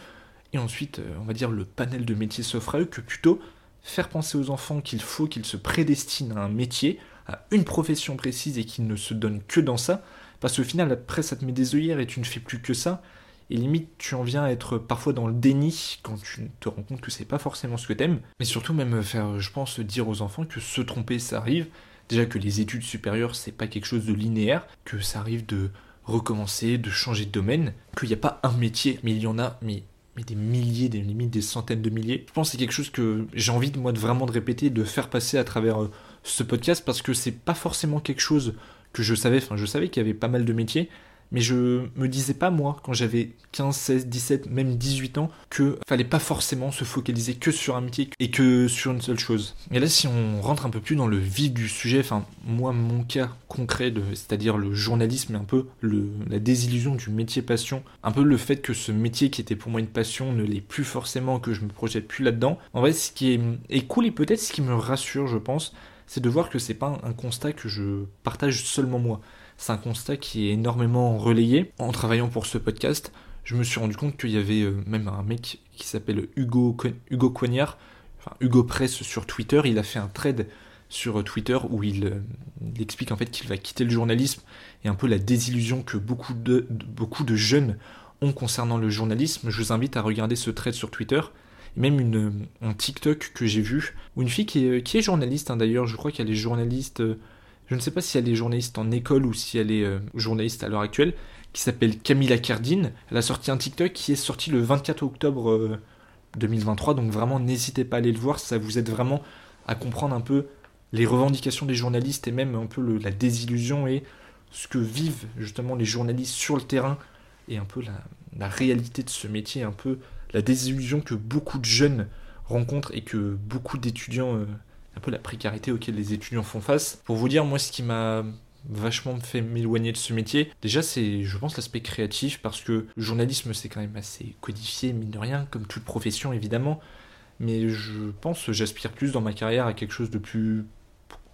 et ensuite, euh, on va dire, le panel de métiers s'offre à eux, que plutôt faire penser aux enfants qu'il faut qu'ils se prédestinent à un métier, à une profession précise et qu'ils ne se donnent que dans ça, parce qu'au final, après, ça te met des œillères et tu ne fais plus que ça, Et limite, tu en viens à être parfois dans le déni quand tu te rends compte que c'est pas forcément ce que t'aimes. Mais surtout, même faire, je pense, dire aux enfants que se tromper, ça arrive. Déjà que les études supérieures, c'est pas quelque chose de linéaire, que ça arrive de recommencer, de changer de domaine, qu'il n'y a pas un métier, mais il y en a, mais, mais des milliers, des limites des centaines de milliers. Je pense que c'est quelque chose que j'ai envie de moi de vraiment de répéter, de faire passer à travers euh, ce podcast parce que c'est pas forcément quelque chose que je savais, enfin je savais qu'il y avait pas mal de métiers, mais je me disais pas moi quand j'avais 15, 16, 17, même 18 ans que fallait pas forcément se focaliser que sur un métier et que sur une seule chose. Et là si on rentre un peu plus dans le vif du sujet, enfin moi mon cas concret c'est-à-dire le journalisme et un peu la désillusion du métier passion, un peu le fait que ce métier qui était pour moi une passion ne l'est plus forcément que je me projette plus là-dedans. En vrai ce qui est, est cool et peut-être ce qui me rassure je pense, c'est de voir que c'est pas un constat que je partage seulement moi. C'est un constat qui est énormément relayé. En travaillant pour ce podcast, je me suis rendu compte qu'il y avait euh, même un mec qui s'appelle Hugo, Hugo Coignard, Hugo Press sur Twitter. Il a fait un trade sur Twitter où il, euh, explique en fait qu'il va quitter le journalisme et un peu la désillusion que beaucoup de, jeunes ont concernant le journalisme. Je vous invite à regarder ce trade sur Twitter. Et même une, un TikTok que j'ai vu, où une fille qui est, journaliste hein, d'ailleurs, je crois qu'elle est journaliste euh, je ne sais pas si elle est journaliste en école ou si elle est euh, journaliste à l'heure actuelle, qui s'appelle Camilla Cardine. Elle a sorti un TikTok qui est sorti le 24 octobre 2023, euh, donc vraiment n'hésitez pas à aller le voir, ça vous aide vraiment à comprendre un peu les revendications des journalistes et même un peu la désillusion et ce que vivent justement les journalistes sur le terrain et un peu la réalité de ce métier, un peu la désillusion que beaucoup de jeunes rencontrent et que beaucoup d'étudiants euh, un peu la précarité auquel les étudiants font face. Pour vous dire, moi, ce qui m'a vachement fait m'éloigner de ce métier. Déjà, c'est, je pense, l'aspect créatif, parce que le journalisme, c'est quand même assez codifié, mine de rien, comme toute profession, évidemment. Mais je pense, j'aspire plus dans ma carrière à quelque chose de plus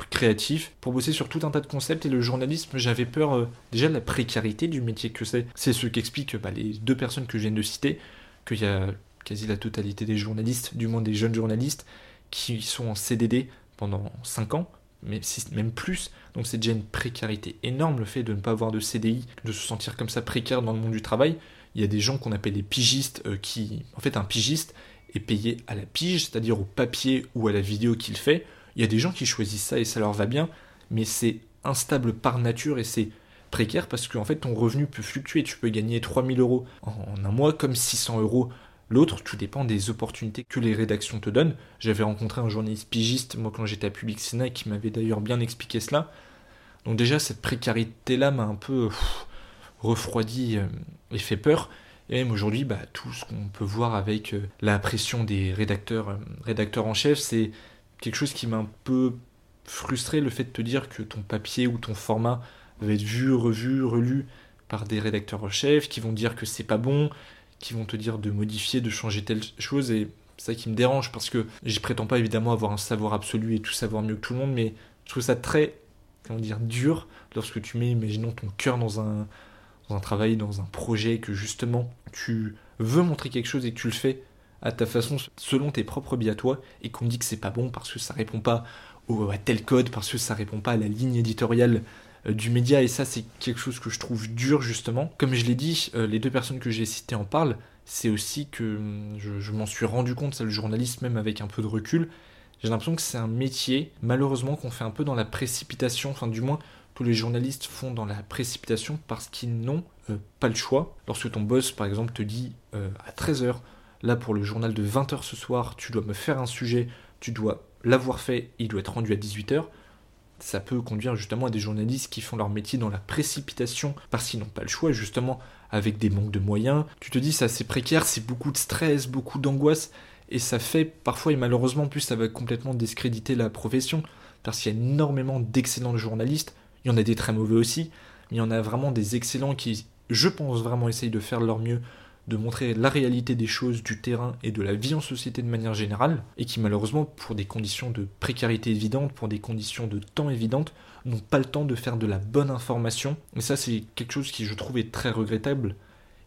créatif pour bosser sur tout un tas de concepts et le journalisme j'avais peur euh, déjà de la précarité du métier que c'est c'est ce qu'expliquent bah, les deux personnes que je viens de citer qu'il y a quasi la totalité des journalistes du moins des jeunes journalistes qui sont en CDD pendant 5 ans, même plus. Donc c'est déjà une précarité énorme le fait de ne pas avoir de CDI, de se sentir comme ça précaire dans le monde du travail. Il y a des gens qu'on appelle les pigistes euh, qui, en fait, un pigiste est payé à la pige, c'est-à-dire au papier ou à la vidéo qu'il fait. Il y a des gens qui choisissent ça et ça leur va bien, mais c'est instable par nature et c'est précaire parce qu'en fait ton revenu peut fluctuer. Tu peux gagner 3000 euros en un mois comme 600 euros L'autre, tout dépend des opportunités que les rédactions te donnent. J'avais rencontré un journaliste pigiste, moi, quand j'étais à Public Sénat, qui m'avait d'ailleurs bien expliqué cela. Donc déjà, cette précarité-là m'a un peu refroidi euh, et fait peur. Et même aujourd'hui, bah, tout ce qu'on peut voir avec euh, la pression des rédacteurs, euh, rédacteurs en chef, c'est quelque chose qui m'a un peu frustré, le fait de te dire que ton papier ou ton format va être vu, revu, relu par des rédacteurs en chef qui vont dire que c'est pas bon, qui vont te dire de modifier, de changer telle chose, et c'est ça qui me dérange parce que je prétends pas évidemment avoir un savoir absolu et tout savoir mieux que tout le monde, mais je trouve ça très, comment dire, dur lorsque tu mets, imaginons, ton cœur dans un, dans un travail, dans un projet, que justement tu veux montrer quelque chose et que tu le fais à ta façon, selon tes propres biais toi, et qu'on dit que c'est pas bon parce que ça répond pas au, à tel code, parce que ça répond pas à la ligne éditoriale du média et ça c'est quelque chose que je trouve dur justement. Comme je l'ai dit, euh, les deux personnes que j'ai citées en parlent, c'est aussi que hum, je, m'en suis rendu compte, ça le journaliste même avec un peu de recul, j'ai l'impression que c'est un métier malheureusement qu'on fait un peu dans la précipitation, enfin du moins tous les journalistes font dans la précipitation parce qu'ils n'ont euh, pas le choix. Lorsque ton boss par exemple te dit à 13h, là pour le journal de 20h ce soir, tu dois me faire un sujet, tu dois l'avoir fait, il doit être rendu à 18h, ça peut conduire justement à des journalistes qui font leur métier dans la précipitation parce qu'ils n'ont pas le choix, justement avec des manques de moyens. Tu te dis c'est assez précaire, c'est beaucoup de stress, beaucoup d'angoisse, et ça fait parfois, et malheureusement, plus ça va complètement discréditer la profession, parce qu'il y a énormément d'excellents journalistes, il y en a des très mauvais aussi, mais il y en a vraiment des excellents qui, je pense, vraiment essayent de faire leur mieux de montrer la réalité des choses, du terrain et de la vie en société de manière générale, et qui malheureusement, pour des conditions de précarité évidentes, pour des conditions de temps évidentes, n'ont pas le temps de faire de la bonne information. Et ça, c'est quelque chose qui, je trouve, est très regrettable.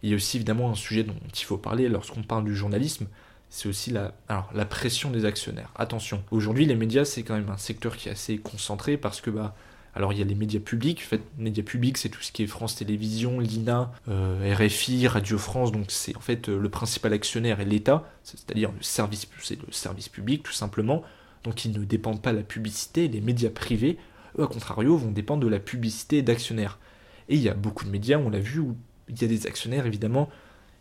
Il y a aussi évidemment un sujet dont il faut parler lorsqu'on parle du journalisme, c'est aussi la, la pression des actionnaires. Attention, aujourd'hui les médias c'est quand même un secteur qui est assez concentré parce que bah, Alors il y a les médias publics, en fait, médias publics c'est tout ce qui est France Télévisions, l'INA, euh, RFI, Radio France, donc c'est en fait euh, le principal actionnaire est l'État, c'est-à-dire le service, c'est le service public tout simplement, donc ils ne dépendent pas de la publicité, les médias privés, eux à contrario vont dépendre de la publicité d'actionnaires. Et il y a beaucoup de médias, on l'a vu, où il y a des actionnaires évidemment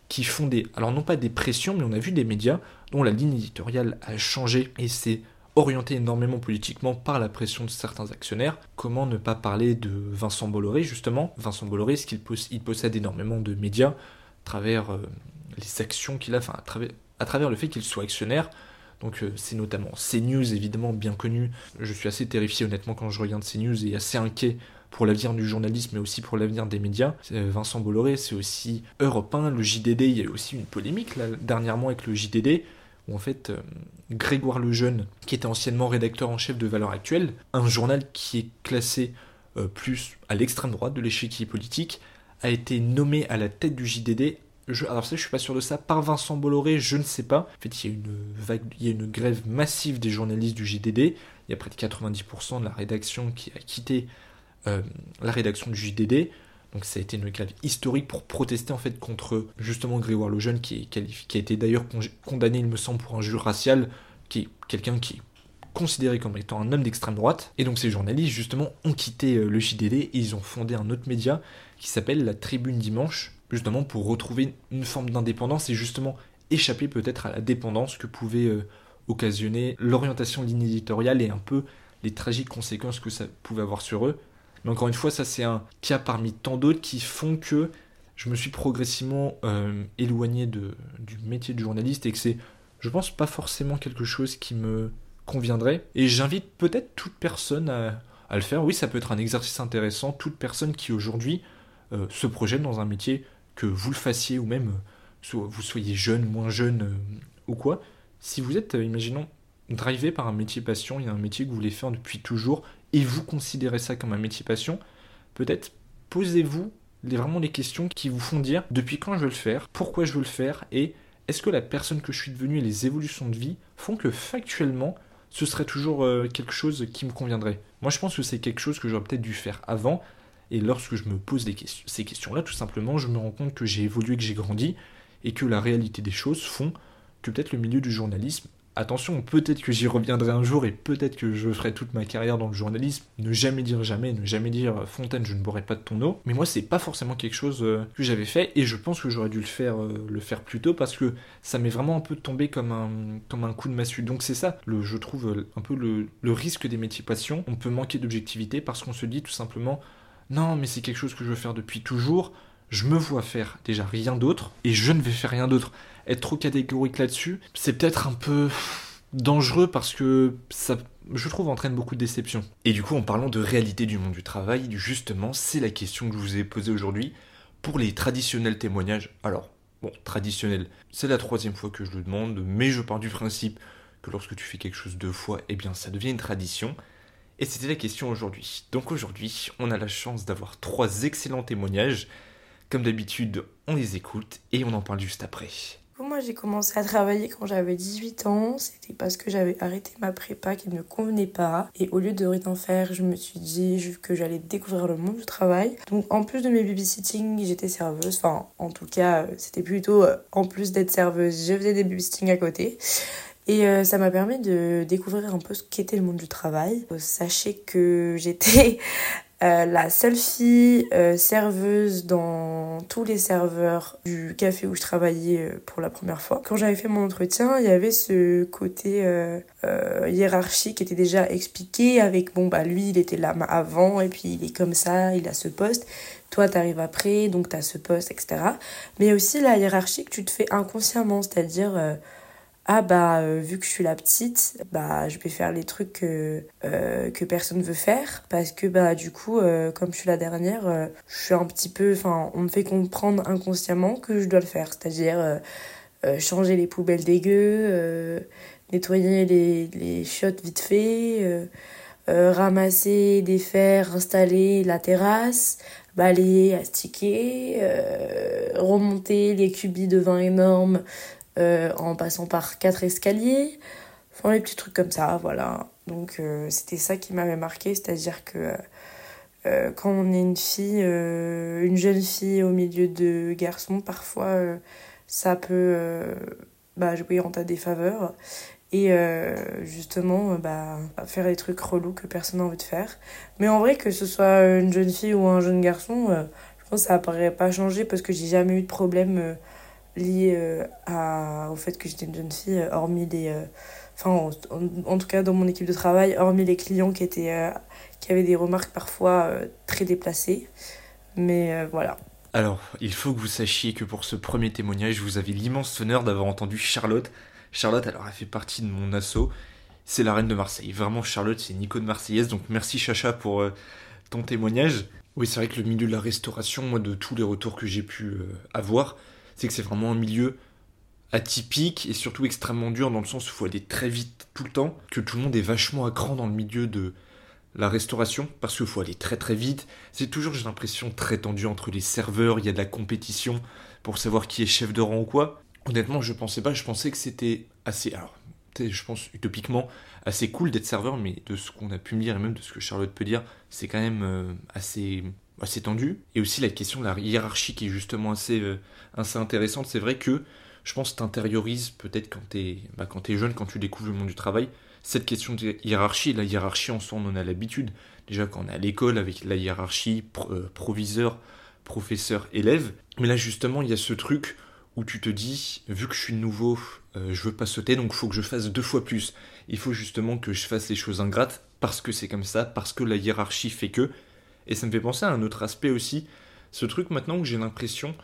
qui font des, alors non pas des pressions, mais on a vu des médias dont la ligne éditoriale a changé. Et c'est orienté énormément politiquement par la pression de certains actionnaires. Comment ne pas parler de Vincent Bolloré, justement? Vincent Bolloré, ce qu'il il possède énormément de médias à travers euh, les actions qu'il a, enfin à travers, le fait qu'il soit actionnaire? Donc euh, c'est notamment CNews, évidemment bien connu. Je suis assez terrifié honnêtement quand je regarde CNews et assez inquiet pour l'avenir du journalisme, mais aussi pour l'avenir des médias. Euh, Vincent Bolloré, c'est aussi Europe 1, le JDD, il y a eu aussi une polémique dernièrement avec le JDD, où en fait euh, Grégoire Lejeune, qui était anciennement rédacteur en chef de Valeurs Actuelles, un journal qui est classé euh, plus à l'extrême droite de l'échiquier politique, a été nommé à la tête du JDD. Alors ça, je suis pas sûr de ça. Par Vincent Bolloré, je ne sais pas. En fait, il y a une vague, y a une grève massive des journalistes du JDD. Il y a près de 90% de la rédaction qui a quitté euh, la rédaction du JDD. Donc ça a été une grève historique pour protester en fait contre justement Grégoire Lejeune qui, qui a été d'ailleurs condamné il me semble pour un jeu racial, qui est quelqu'un qui est considéré comme étant un homme d'extrême droite. Et donc ces journalistes justement ont quitté euh, le JDD et ils ont fondé un autre média qui s'appelle la Tribune Dimanche, justement pour retrouver une forme d'indépendance et justement échapper peut-être à la dépendance que pouvait euh, occasionner l'orientation de et un peu les tragiques conséquences que ça pouvait avoir sur eux. Mais encore une fois, ça c'est un cas parmi tant d'autres qui font que je me suis progressivement euh, éloigné du métier de journaliste et que c'est, je pense, pas forcément quelque chose qui me conviendrait. Et j'invite peut-être toute personne à, le faire. Oui, ça peut être un exercice intéressant. Toute personne qui aujourd'hui euh, se projette dans un métier, que vous le fassiez ou même euh, vous soyez jeune, moins jeune ou quoi. Si vous êtes, imaginons, drivé par un métier passion, il y a un métier que vous voulez faire depuis toujours et vous considérez ça comme un métier passion, peut-être posez-vous vraiment les questions qui vous font dire depuis quand je veux le faire, pourquoi je veux le faire et est-ce que la personne que je suis devenue et les évolutions de vie font que factuellement ce serait toujours euh, quelque chose qui me conviendrait? Moi je pense que c'est quelque chose que j'aurais peut-être dû faire avant et lorsque je me pose ces questions-là, tout simplement, je me rends compte que j'ai évolué, que j'ai grandi et que la réalité des choses font que peut-être le milieu du journalisme Attention, peut-être que j'y reviendrai un jour et peut-être que je ferai toute ma carrière dans le journalisme. Ne jamais dire jamais, ne jamais dire euh, Fontaine, je ne boirai pas de ton eau. Mais moi, c'est pas forcément quelque chose euh, que j'avais fait et je pense que j'aurais dû le faire, euh, le faire plus tôt parce que ça m'est vraiment un peu tombé comme un, coup de massue. Donc c'est ça, je trouve un peu le, le risque des métiers passion. On peut manquer d'objectivité parce qu'on se dit tout simplement non, mais c'est quelque chose que je veux faire depuis toujours. Je me vois faire déjà rien d'autre et je ne vais faire rien d'autre être trop catégorique là-dessus, c'est peut-être un peu dangereux parce que ça, je trouve, entraîne beaucoup de déception. Et du coup, en parlant de réalité du monde du travail, justement, c'est la question que je vous ai posée aujourd'hui pour les traditionnels témoignages. Alors, bon, traditionnel, c'est la troisième fois que je le demande, mais je pars du principe que lorsque tu fais quelque chose deux fois, eh bien, ça devient une tradition. Et c'était la question aujourd'hui. Donc aujourd'hui, on a la chance d'avoir trois excellents témoignages. Comme d'habitude, on les écoute et on en parle juste après. Moi, j'ai commencé à travailler quand j'avais 18 ans. C'était parce que j'avais arrêté ma prépa qui ne me convenait pas. Et au lieu de rien faire, je me suis dit que j'allais découvrir le monde du travail. Donc, en plus de mes babysitting, j'étais serveuse. Enfin, en tout cas, c'était plutôt euh, en plus d'être serveuse, je faisais des babysitting à côté. Et euh, ça m'a permis de découvrir un peu ce qu'était le monde du travail. Sachez que j'étais euh, la seule fille euh, serveuse dans tous les serveurs du café où je travaillais euh, pour la première fois. Quand j'avais fait mon entretien, il y avait ce côté hiérarchique qui était déjà expliqué avec bon bah lui il était là avant et puis il est comme ça, il a ce poste. Toi t'arrives après donc t'as ce poste etc. Mais aussi la hiérarchie que tu te fais inconsciemment, c'est-à-dire ah bah euh, vu que je suis la petite bah je vais faire les trucs que, euh, que personne veut faire. Parce que bah du coup euh, comme je suis la dernière je suis un petit peu enfin on me fait comprendre inconsciemment que je dois le faire. C'est-à-dire changer les poubelles dégueu nettoyer les, les chiottes vite fait ramasser des fers installer la terrasse balayer astiquer remonter les cubis de vin énormes euh, en passant par quatre escaliers, enfin les petits trucs comme ça, voilà. Donc euh, c'était ça qui m'avait marqué, c'est-à-dire que euh, quand on est une fille, une jeune fille au milieu de garçons, parfois ça peut bah, jouer en ta défaveur et justement bah, faire des trucs relous que personne n'a envie de faire. Mais en vrai, que ce soit une jeune fille ou un jeune garçon, je pense que ça paraît pas changer parce que j'ai jamais eu de problème lié à, au fait que j'étais une jeune fille, hormis les. Enfin, en, tout cas, dans mon équipe de travail, hormis les clients qui étaient qui avait des remarques parfois euh, très déplacées. Mais euh, voilà. Alors, il faut que vous sachiez que pour ce premier témoignage, vous avez l'immense honneur d'avoir entendu Charlotte. Charlotte, alors, elle fait partie de mon assaut. C'est la reine de Marseille. Vraiment, Charlotte, c'est Nico de Marseillaise. Donc, merci Chacha pour euh, ton témoignage. Oui, c'est vrai que le milieu de la restauration, moi, de tous les retours que j'ai pu avoir, c'est que c'est vraiment un milieu atypique et surtout extrêmement dur dans le sens où il faut aller très vite tout le temps, que tout le monde est vachement à cran dans le milieu de, la restauration, parce qu'il faut aller très très vite. C'est toujours, j'ai l'impression, très tendu entre les serveurs, il y a de la compétition pour savoir qui est chef de rang ou quoi. Honnêtement, je pensais pas, je pensais que c'était assez, alors, je pense utopiquement, assez cool d'être serveur, mais de ce qu'on a pu me dire et même de ce que Charlotte peut dire, c'est quand même euh, assez, assez tendu. Et aussi la question de la hiérarchie qui est justement assez, euh, intéressante. C'est vrai que je pense que t'intériorises peut-être quand t'es bah, quand es jeune, quand tu découvres le monde du travail, cette question de hiérarchie, la hiérarchie en soi on en a l'habitude. Déjà quand on est à l'école avec la hiérarchie euh, proviseur, professeur, élève. Mais là justement il y a ce truc où tu te dis, vu que je suis nouveau, euh, je veux pas sauter, donc il faut que je fasse deux fois plus. Il faut justement que je fasse les choses ingrates, parce que c'est comme ça, parce que la hiérarchie fait que. Et ça me fait penser à un autre aspect aussi, ce truc maintenant que j'ai l'impression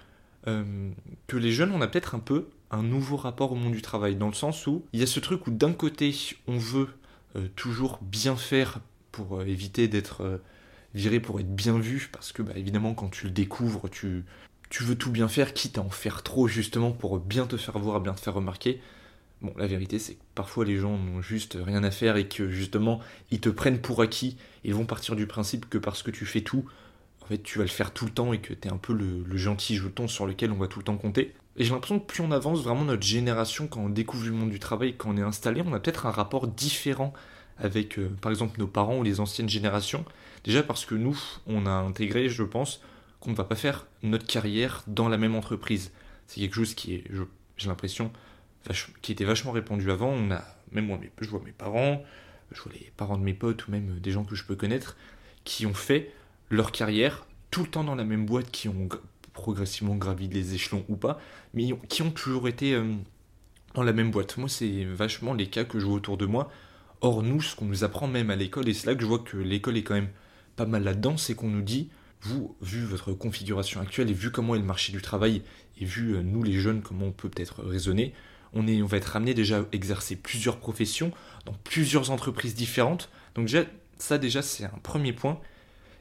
euh, que les jeunes, on a peut-être un peu un nouveau rapport au monde du travail, dans le sens où il y a ce truc où d'un côté on veut euh, toujours bien faire pour euh, éviter d'être viré, pour être bien vu, parce que bah, évidemment quand tu le découvres, tu, tu veux tout bien faire, quitte à en faire trop justement pour bien te faire voir, bien te faire remarquer. Bon, la vérité c'est que parfois les gens n'ont juste rien à faire et que justement ils te prennent pour acquis, ils vont partir du principe que parce que tu fais tout, en fait tu vas le faire tout le temps et que tu es un peu le, le gentil jeton sur lequel on va tout le temps compter. Et j'ai l'impression que plus on avance, vraiment notre génération, quand on découvre le monde du travail, quand on est installé, on a peut-être un rapport différent avec, euh, par exemple, nos parents ou les anciennes générations. Déjà parce que nous, on a intégré, je pense, qu'on ne va pas faire notre carrière dans la même entreprise. C'est quelque chose qui est, j'ai l'impression, qui était vachement répandu avant. On a, même moi, je vois mes parents, je vois les parents de mes potes ou même des gens que je peux connaître, qui ont fait leur carrière tout le temps dans la même boîte, qui ont progressivement gravi les échelons ou pas, mais qui ont toujours été euh, dans la même boîte. Moi, c'est vachement les cas que je vois autour de moi. Or, nous, ce qu'on nous apprend même à l'école, et c'est là que je vois que l'école est quand même pas mal là-dedans, c'est qu'on nous dit, vous, vu votre configuration actuelle et vu comment est le marché du travail, et vu euh, nous les jeunes, comment on peut peut-être raisonner, on, va être amené déjà à exercer plusieurs professions dans plusieurs entreprises différentes. Donc déjà, ça déjà c'est un premier point.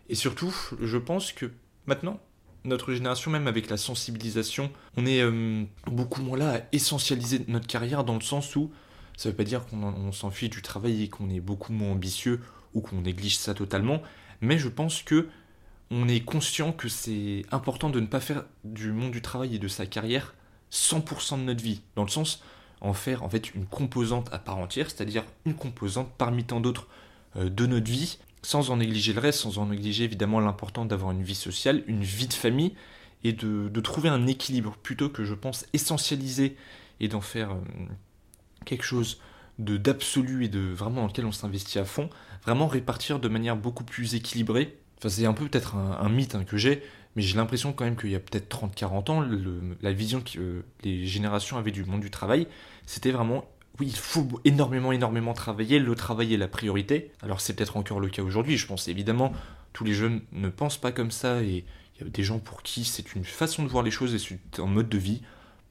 Et surtout, je pense que maintenant, notre génération, même avec la sensibilisation, on est euh, beaucoup moins là à essentialiser notre carrière dans le sens où ça ne veut pas dire qu'on s'enfuit du travail et qu'on est beaucoup moins ambitieux ou qu'on néglige ça totalement, mais je pense que on est conscient que c'est important de ne pas faire du monde du travail et de sa carrière 100% de notre vie, dans le sens en faire en fait une composante à part entière, c'est-à-dire une composante parmi tant d'autres euh, de notre vie, sans en négliger le reste, sans en négliger évidemment l'important d'avoir une vie sociale, une vie de famille, et de, trouver un équilibre, plutôt que je pense essentialiser et d'en faire euh, quelque chose de d'absolu et de vraiment dans lequel on s'investit à fond, vraiment répartir de manière beaucoup plus équilibrée. Enfin, c'est un peu peut-être un, mythe hein, que j'ai, mais j'ai l'impression quand même qu'il y a peut-être 30-40 ans, la vision que euh, les générations avaient du monde du travail, c'était vraiment oui, il faut énormément, énormément travailler. Le travail est la priorité. Alors c'est peut-être encore le cas aujourd'hui. Je pense évidemment, tous les jeunes ne pensent pas comme ça et il y a des gens pour qui c'est une façon de voir les choses et c'est un mode de vie.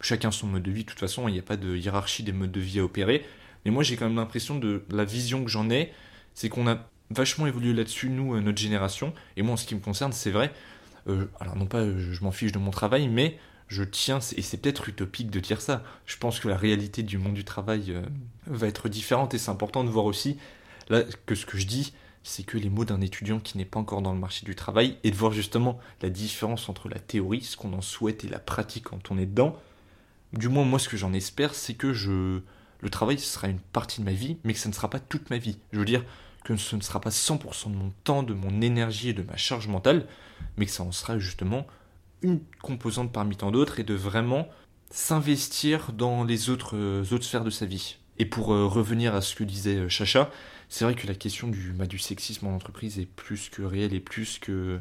Chacun son mode de vie. De toute façon, il n'y a pas de hiérarchie des modes de vie à opérer. Mais moi, j'ai quand même l'impression de la vision que j'en ai, c'est qu'on a vachement évolué là-dessus, nous, euh, notre génération. Et moi, en ce qui me concerne, c'est vrai. Euh, alors non pas, je m'en fiche de mon travail, mais je tiens, et c'est peut-être utopique de dire ça, je pense que la réalité du monde du travail euh, va être différente et c'est important de voir aussi là, que ce que je dis, c'est que les mots d'un étudiant qui n'est pas encore dans le marché du travail et de voir justement la différence entre la théorie, ce qu'on en souhaite et la pratique quand on est dedans. Du moins, moi, ce que j'en espère, c'est que je, le travail sera une partie de ma vie, mais que ça ne sera pas toute ma vie. Je veux dire que ce ne sera pas 100% de mon temps, de mon énergie et de ma charge mentale, mais que ça en sera justement une composante parmi tant d'autres et de vraiment s'investir dans les autres, euh, sphères de sa vie. Et pour euh, revenir à ce que disait euh, Chacha, c'est vrai que la question du, bah, du sexisme en entreprise est plus que réelle et plus que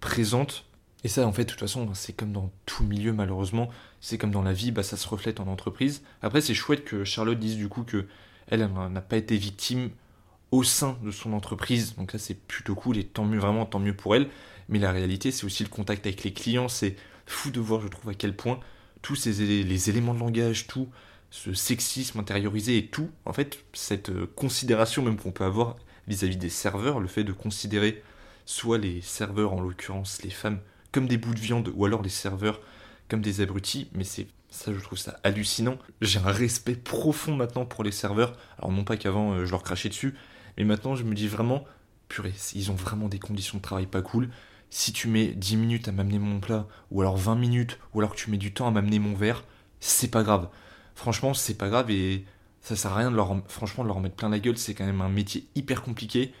présente. Et ça, en fait, de toute façon, c'est comme dans tout milieu, malheureusement. C'est comme dans la vie, bah, ça se reflète en entreprise. Après, c'est chouette que Charlotte dise du coup que elle n'a pas été victime au sein de son entreprise. Donc là, c'est plutôt cool et tant mieux, vraiment, tant mieux pour elle. Mais la réalité, c'est aussi le contact avec les clients. C'est fou de voir, je trouve, à quel point tous ces, les éléments de langage, tout ce sexisme intériorisé et tout, en fait, cette euh, considération même qu'on peut avoir vis-à-vis des serveurs, le fait de considérer soit les serveurs, en l'occurrence les femmes, comme des bouts de viande, ou alors les serveurs comme des abrutis, mais c'est ça, je trouve ça hallucinant. J'ai un respect profond maintenant pour les serveurs. Alors, non pas qu'avant euh, je leur crachais dessus, mais maintenant je me dis vraiment, purée, ils ont vraiment des conditions de travail pas cool. Si tu mets 10 minutes à m'amener mon plat, ou alors 20 minutes, ou alors que tu mets du temps à m'amener mon verre, c'est pas grave. Franchement, c'est pas grave et ça sert à rien de leur, franchement, de leur mettre plein la gueule. C'est quand même un métier hyper compliqué.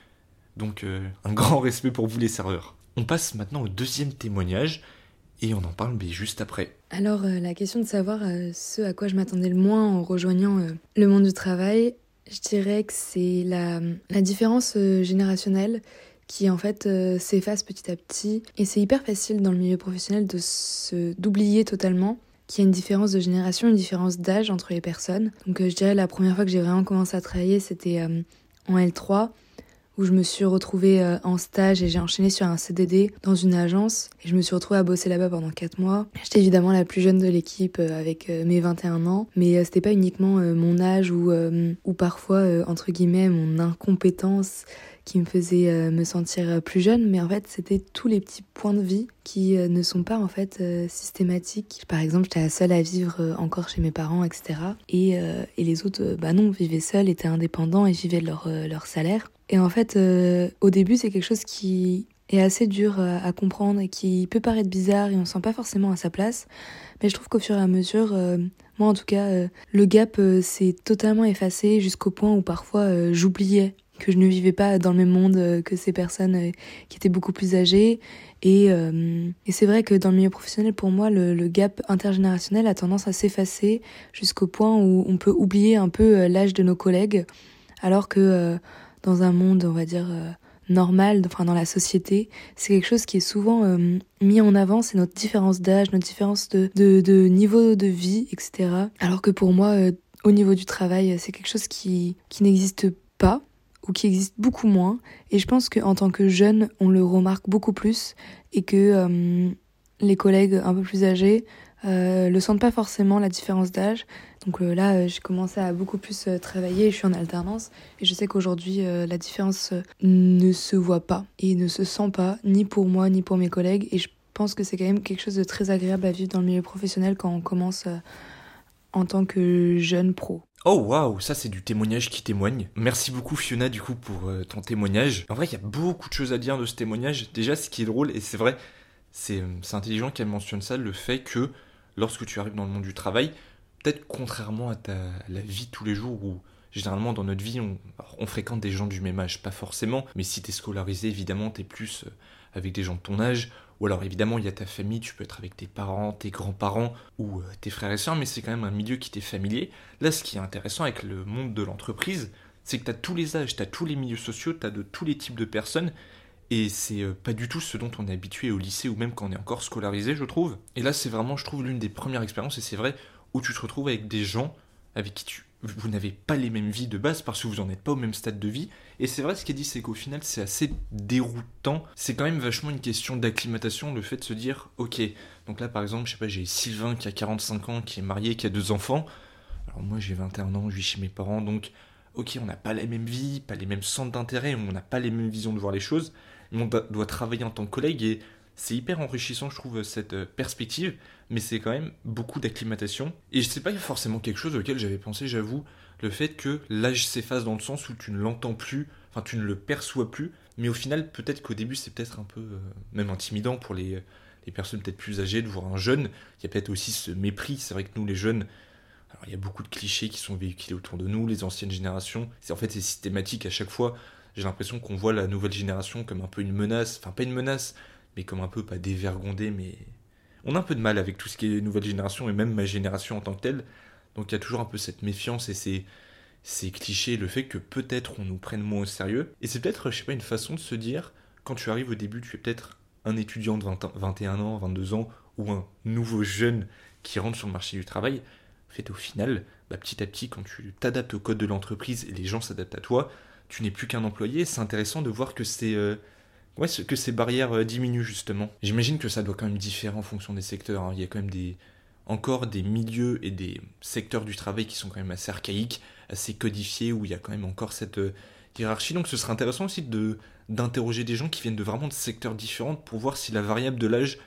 Donc, euh, un grand respect pour vous, les serveurs. On passe maintenant au deuxième témoignage et on en parle juste après. Alors, euh, la question de savoir euh, ce à quoi je m'attendais le moins en rejoignant le monde du travail, je dirais que c'est la, la, différence générationnelle qui en fait s'efface petit à petit. Et c'est hyper facile dans le milieu professionnel de se d'oublier totalement qu'il y a une différence de génération, une différence d'âge entre les personnes. Donc euh, je dirais la première fois que j'ai vraiment commencé à travailler, c'était euh, en L3 où je me suis retrouvée euh, en stage et j'ai enchaîné sur un CDD dans une agence et je me suis retrouvée à bosser là-bas pendant 4 mois. J'étais évidemment la plus jeune de l'équipe avec mes 21 ans, mais c'était pas uniquement mon âge ou, ou parfois entre guillemets mon incompétence qui me faisait euh, me sentir euh, plus jeune, mais en fait c'était tous les petits points de vie qui euh, ne sont pas en fait systématiques. Par exemple, j'étais la seule à vivre encore chez mes parents, etc. Et, et les autres, bah non, vivaient seuls, étaient indépendants et vivaient de leur, leur salaire. Et en fait, au début, c'est quelque chose qui est assez dur à comprendre et qui peut paraître bizarre et on ne sent pas forcément à sa place. Mais je trouve qu'au fur et à mesure, moi en tout cas, le gap s'est totalement effacé jusqu'au point où parfois j'oubliais que je ne vivais pas dans le même monde euh, que ces personnes euh, qui étaient beaucoup plus âgées. Et, euh, et c'est vrai que dans le milieu professionnel, pour moi, le gap intergénérationnel a tendance à s'effacer jusqu'au point où on peut oublier un peu l'âge de nos collègues, alors que dans un monde, on va dire, normal, enfin dans la société, c'est quelque chose qui est souvent mis en avant, c'est notre différence d'âge, notre différence de, niveau de vie, etc. Alors que pour moi, au niveau du travail, c'est quelque chose qui, qui n'existe pas ou qui existe beaucoup moins. Et je pense qu'en tant que jeune, on le remarque beaucoup plus et que euh, les collègues un peu plus âgés euh, le sentent pas forcément la différence d'âge. Donc euh, là, j'ai commencé à beaucoup plus travailler, je suis en alternance et je sais qu'aujourd'hui, la différence ne se voit pas et ne se sent pas, ni pour moi, ni pour mes collègues. Et je pense que c'est quand même quelque chose de très agréable à vivre dans le milieu professionnel quand on commence en tant que jeune pro. Oh waouh, ça c'est du témoignage qui témoigne. Merci beaucoup Fiona du coup pour euh, ton témoignage. En vrai, il y a beaucoup de choses à dire de ce témoignage. Déjà, ce qui est drôle, et c'est vrai, c'est intelligent qu'elle mentionne ça, le fait que lorsque tu arrives dans le monde du travail, peut-être contrairement à ta vie tous les jours où généralement dans notre vie on, fréquente des gens du même âge, pas forcément, mais si t'es scolarisé évidemment t'es plus euh, avec des gens de ton âge ou alors évidemment, il y a ta famille, tu peux être avec tes parents, tes grands-parents ou euh, tes frères et sœurs, mais c'est quand même un milieu qui t'est familier. Là, ce qui est intéressant avec le monde de l'entreprise, c'est que tu as tous les âges, tu as tous les milieux sociaux, tu as de tous les types de personnes. Et c'est euh, pas du tout ce dont on est habitué au lycée ou même quand on est encore scolarisé, je trouve. Et là, c'est vraiment, je trouve, l'une des premières expériences, et c'est vrai, où tu te retrouves avec des gens avec qui tu vous n'avez pas les mêmes vies de base parce que vous n'en êtes pas au même stade de vie. Et c'est vrai, ce qui est dit, c'est qu'au final, c'est assez déroutant. C'est quand même vachement une question d'acclimatation, le fait de se dire, ok, donc là, par exemple, je sais pas, j'ai Sylvain qui a 45 ans, qui est marié, qui a deux enfants. Alors moi, j'ai 21 ans, je vis chez mes parents, donc, ok, on n'a pas la même vie, pas les mêmes centres d'intérêt, on n'a pas les mêmes visions de voir les choses, on doit travailler en tant que collègue et c'est hyper enrichissant, je trouve, cette euh, perspective, mais c'est quand même beaucoup d'acclimatation. Et je sais pas forcément quelque chose auquel j'avais pensé, j'avoue, le fait que l'âge s'efface dans le sens où tu ne l'entends plus, enfin tu ne le perçois plus, mais au final, peut-être qu'au début, c'est peut-être un peu euh, même intimidant pour les, les personnes peut-être plus âgées de voir un jeune. Il y a peut-être aussi ce mépris, c'est vrai que nous, les jeunes, alors il y a beaucoup de clichés qui sont véhiculés autour de nous, les anciennes générations, c'est en fait c'est systématique à chaque fois j'ai l'impression qu'on voit la nouvelle génération comme un peu une menace, enfin pas une menace, mais comme un peu pas dévergondée, mais on a un peu de mal avec tout ce qui est nouvelle génération et même ma génération en tant que telle. Donc il y a toujours un peu cette méfiance et ces, ces clichés, le fait que peut-être on nous prenne moins au sérieux. Et c'est peut-être, je sais pas, une façon de se dire, quand tu arrives au début, tu es peut-être un étudiant de 21 ans, 22 ans, ou un nouveau jeune qui rentre sur le marché du travail. En fait, au final, bah, petit à petit, quand tu t'adaptes au code de l'entreprise et les gens s'adaptent à toi, tu n'es plus qu'un employé. C'est intéressant de voir que c'est euh, que ces barrières euh, diminuent justement. J'imagine que ça doit quand même différer en fonction des secteurs. Hein. Il y a quand même des, encore des milieux et des secteurs du travail qui sont quand même assez archaïques, assez codifiés, où il y a quand même encore cette euh, hiérarchie. Donc ce serait intéressant aussi d'interroger des gens qui viennent de vraiment de secteurs différents pour voir si la variable de l'âge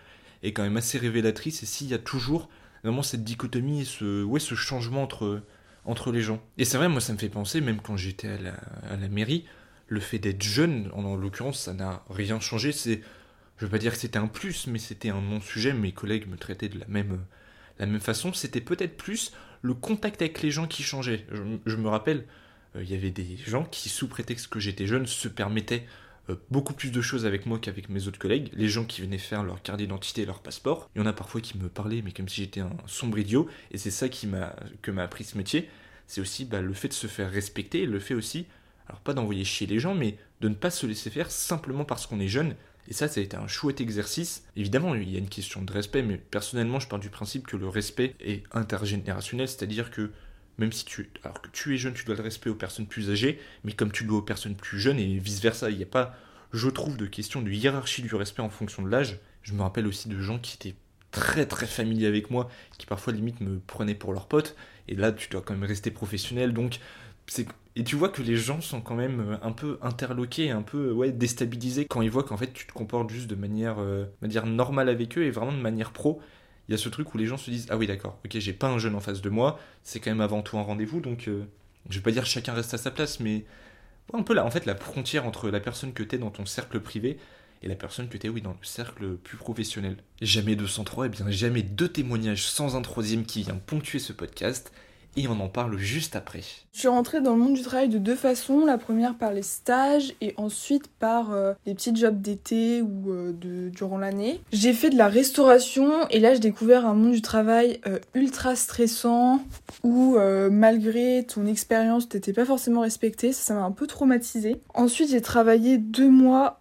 est quand même assez révélatrice et s'il y a toujours vraiment cette dichotomie et ce changement entre, entre les gens. Et c'est vrai, moi ça me fait penser, même quand j'étais à la, mairie, le fait d'être jeune, en, l'occurrence, ça n'a rien changé. C'est, je veux pas dire que c'était un plus, mais c'était un non-sujet. Mes collègues me traitaient de la même, la même façon. C'était peut-être plus le contact avec les gens qui changeait. Je, me rappelle, euh, il y avait des gens qui, sous prétexte que j'étais jeune, se permettaient euh, beaucoup plus de choses avec moi qu'avec mes autres collègues. Les gens qui venaient faire leur carte d'identité et leur passeport. Il y en a parfois qui me parlaient, mais comme si j'étais un sombre idiot. Et c'est ça qui m'a, que m'a appris ce métier. C'est aussi bah, le fait de se faire respecter, le fait aussi alors pas d'envoyer chier les gens, mais de ne pas se laisser faire simplement parce qu'on est jeune. Et ça, ça a été un chouette exercice. Évidemment, il y a une question de respect, mais personnellement, je pars du principe que le respect est intergénérationnel, c'est-à-dire que même si tu, alors que tu es jeune, tu dois le respect aux personnes plus âgées, mais comme tu le dois aux personnes plus jeunes et vice versa, il n'y a pas, je trouve, de question de hiérarchie du respect en fonction de l'âge. Je me rappelle aussi de gens qui étaient très très familiers avec moi, qui parfois limite me prenaient pour leur pote, et là tu dois quand même rester professionnel, donc et tu vois que les gens sont quand même euh, un peu interloqués, un peu ouais, déstabilisés quand ils voient qu'en fait tu te comportes juste de manière, euh, dire normale avec eux et vraiment de manière pro. Il y a ce truc où les gens se disent ah oui d'accord, ok j'ai pas un jeune en face de moi, c'est quand même avant tout un rendez-vous donc euh, je vais pas dire chacun reste à sa place mais un peu là en fait la frontière entre la personne que t'es dans ton cercle privé et la personne que t'es oui dans le cercle plus professionnel. Jamais 203 et bien jamais deux témoignages sans un troisième qui vient ponctuer ce podcast et on en parle juste après. Je suis rentrée dans le monde du travail de deux façons. La première par les stages et ensuite par euh, les petits jobs d'été ou euh, durant l'année. J'ai fait de la restauration et là j'ai découvert un monde du travail euh, ultra stressant où malgré ton expérience t'étais pas forcément respecté. Ça m'a un peu traumatisée. Ensuite j'ai travaillé deux mois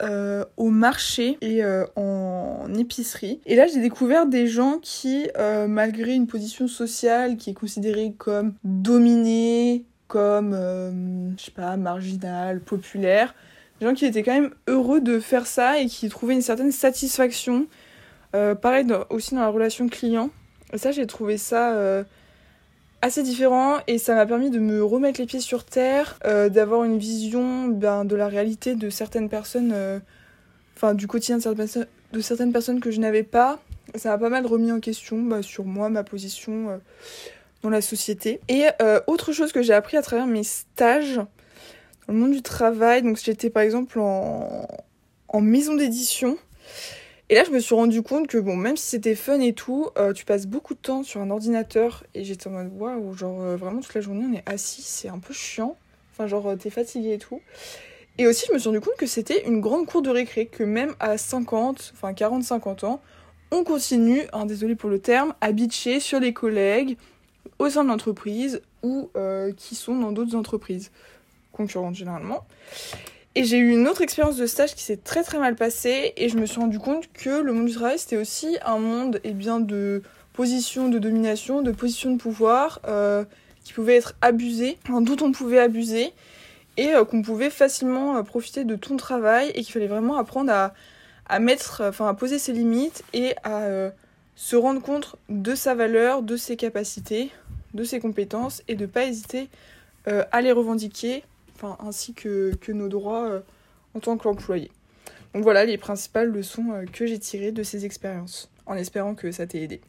au marché et en épicerie. Et là j'ai découvert des gens qui malgré une position sociale qui est considérée comme dominé, comme, euh, je sais pas, marginal, populaire. Des gens qui étaient quand même heureux de faire ça et qui trouvaient une certaine satisfaction. Euh, pareil aussi dans la relation client. Et ça, j'ai trouvé ça euh, assez différent et ça m'a permis de me remettre les pieds sur terre, d'avoir une vision ben, de la réalité de certaines personnes, enfin du quotidien de certaines, personnes, de certaines personnes que je n'avais pas. Ça m'a pas mal remis en question bah, sur moi, ma position dans la société. Et euh, autre chose que j'ai appris à travers mes stages dans le monde du travail, donc j'étais par exemple en, maison d'édition. Et là, je me suis rendu compte que, bon, même si c'était fun et tout, euh, tu passes beaucoup de temps sur un ordinateur. Et j'étais en mode, waouh, genre euh, vraiment toute la journée on est assis, c'est un peu chiant. Enfin, genre, t'es fatigué et tout. Et aussi, je me suis rendu compte que c'était une grande cour de récré, que même à 50, enfin 40-50 ans, on continue, hein, désolé pour le terme, à bitcher sur les collègues, au sein de l'entreprise ou euh, qui sont dans d'autres entreprises concurrentes généralement. Et j'ai eu une autre expérience de stage qui s'est très très mal passée et je me suis rendu compte que le monde du travail c'était aussi un monde eh bien, de position de domination, de position de pouvoir euh, qui pouvait être abusé, dont on pouvait abuser et euh, qu'on pouvait facilement profiter de ton travail et qu'il fallait vraiment apprendre à, à mettre, à poser ses limites et à se rendre compte de sa valeur, de ses capacités, de ses compétences et de ne pas hésiter euh, à les revendiquer, ainsi que, que nos droits euh, en tant qu'employé. Donc voilà les principales leçons euh, que j'ai tirées de ces expériences, en espérant que ça t'ait aidé.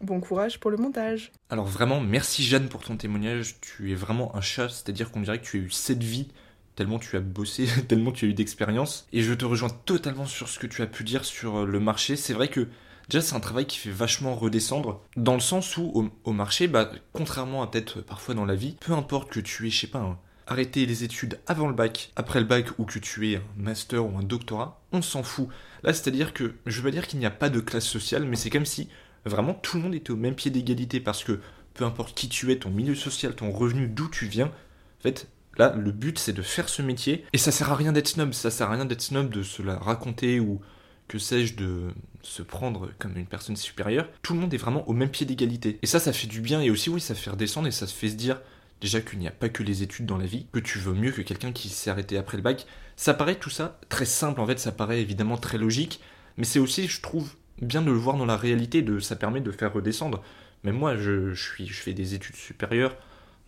Bon courage pour le montage. Alors vraiment, merci Jeanne pour ton témoignage. Tu es vraiment un chat, c'est-à-dire qu'on dirait que tu as eu cette vie tellement tu as bossé, tellement tu as eu d'expérience. Et je te rejoins totalement sur ce que tu as pu dire sur le marché. C'est vrai que Déjà, c'est un travail qui fait vachement redescendre, dans le sens où, au, marché, bah, contrairement à peut-être parfois dans la vie, peu importe que tu aies, je sais pas, arrêter les études avant le bac, après le bac ou que tu aies un master ou un doctorat, on s'en fout. Là, c'est-à-dire que je veux pas dire qu'il n'y a pas de classe sociale, mais c'est comme si vraiment tout le monde était au même pied d'égalité parce que peu importe qui tu es, ton milieu social, ton revenu, d'où tu viens, en fait, là, le but c'est de faire ce métier et ça sert à rien d'être snob, ça sert à rien d'être snob de se la raconter ou que sais-je de se prendre comme une personne supérieure. Tout le monde est vraiment au même pied d'égalité. Et ça, ça fait du bien et aussi, oui, ça fait redescendre et ça se fait se dire déjà qu'il n'y a pas que les études dans la vie, que tu veux mieux que quelqu'un qui s'est arrêté après le bac. Ça paraît tout ça très simple en fait, ça paraît évidemment très logique, mais c'est aussi, je trouve, bien de le voir dans la réalité, de, ça permet de faire redescendre. Mais moi, je, suis, je fais des études supérieures,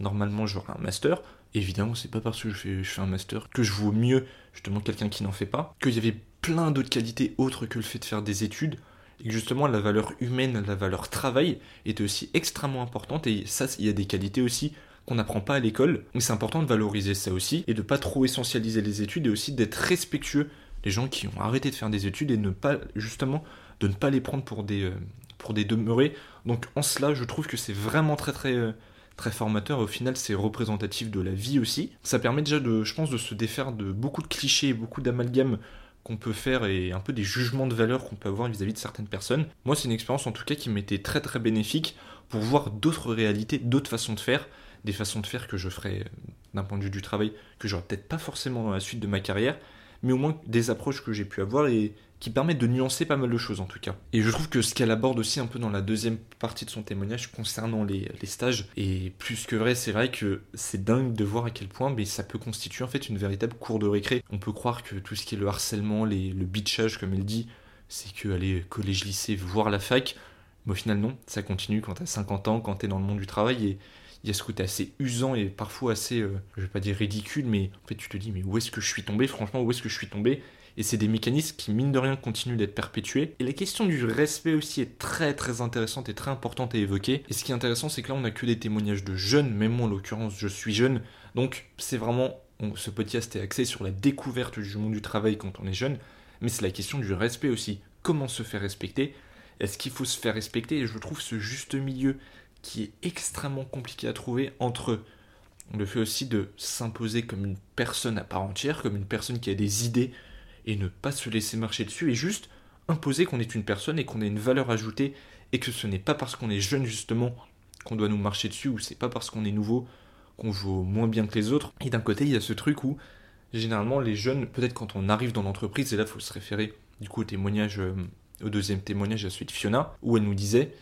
normalement j'aurai un master. Évidemment, c'est pas parce que je fais, je fais un master que je vaux mieux justement quelqu'un qui n'en fait pas, qu'il y avait plein d'autres qualités autres que le fait de faire des études, et que justement la valeur humaine, la valeur travail était aussi extrêmement importante, et ça, il y a des qualités aussi qu'on n'apprend pas à l'école, mais c'est important de valoriser ça aussi, et de pas trop essentialiser les études, et aussi d'être respectueux des gens qui ont arrêté de faire des études, et ne pas, justement, de ne pas les prendre pour des, euh, pour des demeurés. Donc en cela, je trouve que c'est vraiment très très euh, très formateur. Au final, c'est représentatif de la vie aussi. Ça permet déjà de, je pense, de se défaire de beaucoup de clichés, beaucoup d'amalgames qu'on peut faire et un peu des jugements de valeur qu'on peut avoir vis-à-vis de certaines personnes. Moi, c'est une expérience en tout cas qui m'était très très bénéfique pour voir d'autres réalités, d'autres façons de faire, des façons de faire que je ferais euh, d'un point de vue du travail que j'aurais peut-être pas forcément dans la suite de ma carrière, mais au moins des approches que j'ai pu avoir et qui permettent de nuancer pas mal de choses en tout cas. Et je trouve que ce qu'elle aborde aussi un peu dans la deuxième partie de son témoignage concernant les, stages est plus que vrai, c'est vrai que c'est dingue de voir à quel point mais ça peut constituer en fait une véritable cour de récré. On peut croire que tout ce qui est le harcèlement, les, le bitchage comme elle dit, c'est que aller collège, lycée, voir la fac, mais au final non, ça continue quand t'as 50 ans, quand t'es dans le monde du travail et il y a ce côté assez usant et parfois assez, euh, je vais pas dire ridicule, mais en fait tu te dis mais où est-ce que je suis tombé? Franchement, où est-ce que je suis tombé? Et c'est des mécanismes qui, mine de rien, continuent d'être perpétués. Et la question du respect aussi est très très intéressante et très importante à évoquer. Et ce qui est intéressant, c'est que là, on n'a que des témoignages de jeunes, même moi en l'occurrence, je suis jeune. Donc c'est vraiment, ce podcast est axé sur la découverte du monde du travail quand on est jeune. Mais c'est la question du respect aussi. Comment se faire respecter? Est-ce qu'il faut se faire respecter? Et je trouve ce juste milieu qui est extrêmement compliqué à trouver entre le fait aussi de s'imposer comme une personne à part entière, comme une personne qui a des idées, et ne pas se laisser marcher dessus et juste imposer qu'on est une personne et qu'on a une valeur ajoutée et que ce n'est pas parce qu'on est jeune justement qu'on doit nous marcher dessus ou c'est pas parce qu'on est nouveau qu'on vaut moins bien que les autres. Et d'un côté, il y a ce truc où généralement les jeunes, peut-être quand on arrive dans l'entreprise, et là il faut se référer du coup au témoignage, euh, au deuxième témoignage à la suite Fiona, où elle nous disait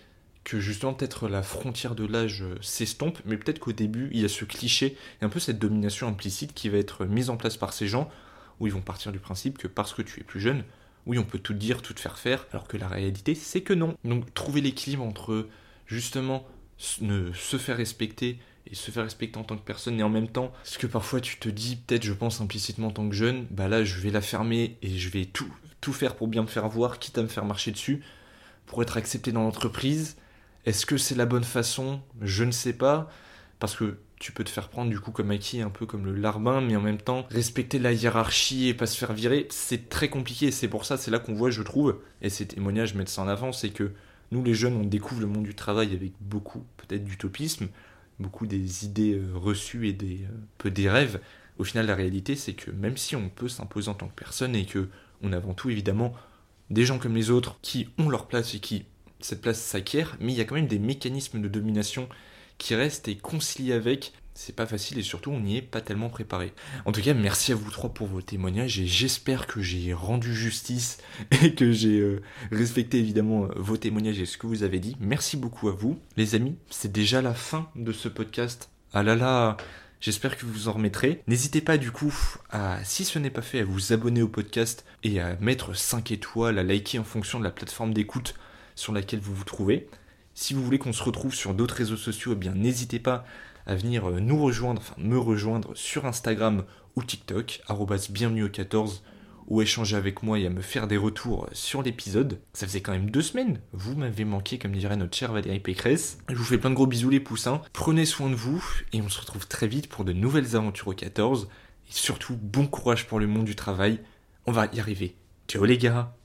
que justement peut-être la frontière de l'âge euh, s'estompe, mais peut-être qu'au début il y a ce cliché et un peu cette domination implicite qui va être mise en place par ces gens où ils vont partir du principe que parce que tu es plus jeune, oui, on peut tout dire, tout te faire faire, alors que la réalité, c'est que non. Donc trouver l'équilibre entre justement ne se faire respecter et se faire respecter en tant que personne et en même temps, ce que parfois tu te dis, peut-être je pense implicitement en tant que jeune, bah là je vais la fermer et je vais tout, tout faire pour bien me faire voir, quitte à me faire marcher dessus, pour être accepté dans l'entreprise. Est-ce que c'est la bonne façon? Je ne sais pas, parce que tu peux te faire prendre du coup comme acquis, un peu comme le larbin, mais en même temps respecter la hiérarchie et pas se faire virer, c'est très compliqué. C'est pour ça, c'est là qu'on voit, je trouve, et ces témoignages mettent ça en avant, c'est que nous les jeunes, on découvre le monde du travail avec beaucoup peut-être d'utopisme, beaucoup des idées euh, reçues et des euh, peu des rêves. Au final, la réalité, c'est que même si on peut s'imposer en tant que personne et que on a avant tout évidemment des gens comme les autres qui ont leur place et qui cette place s'acquiert, mais il y a quand même des mécanismes de domination qui reste et concilier avec, c'est pas facile et surtout on n'y est pas tellement préparé. En tout cas, merci à vous trois pour vos témoignages et j'espère que j'ai rendu justice et que j'ai euh, respecté évidemment euh, vos témoignages et ce que vous avez dit. Merci beaucoup à vous. Les amis, c'est déjà la fin de ce podcast. Ah là là, J'espère que vous en remettrez. N'hésitez pas du coup à, si ce n'est pas fait, à vous abonner au podcast et à mettre 5 étoiles, à liker en fonction de la plateforme d'écoute sur laquelle vous vous trouvez. Si vous voulez qu'on se retrouve sur d'autres réseaux sociaux, eh bien n'hésitez pas à venir euh, nous rejoindre, enfin me rejoindre sur Instagram ou TikTok, bienvenue au 14, ou échanger avec moi et à me faire des retours sur l'épisode. Ça faisait quand même deux semaines, vous m'avez manqué comme dirait notre chère Valérie Pécresse. Je vous fais plein de gros bisous les poussins, prenez soin de vous et on se retrouve très vite pour de nouvelles aventures au 14. Et surtout, bon courage pour le monde du travail, on va y arriver. Ciao les gars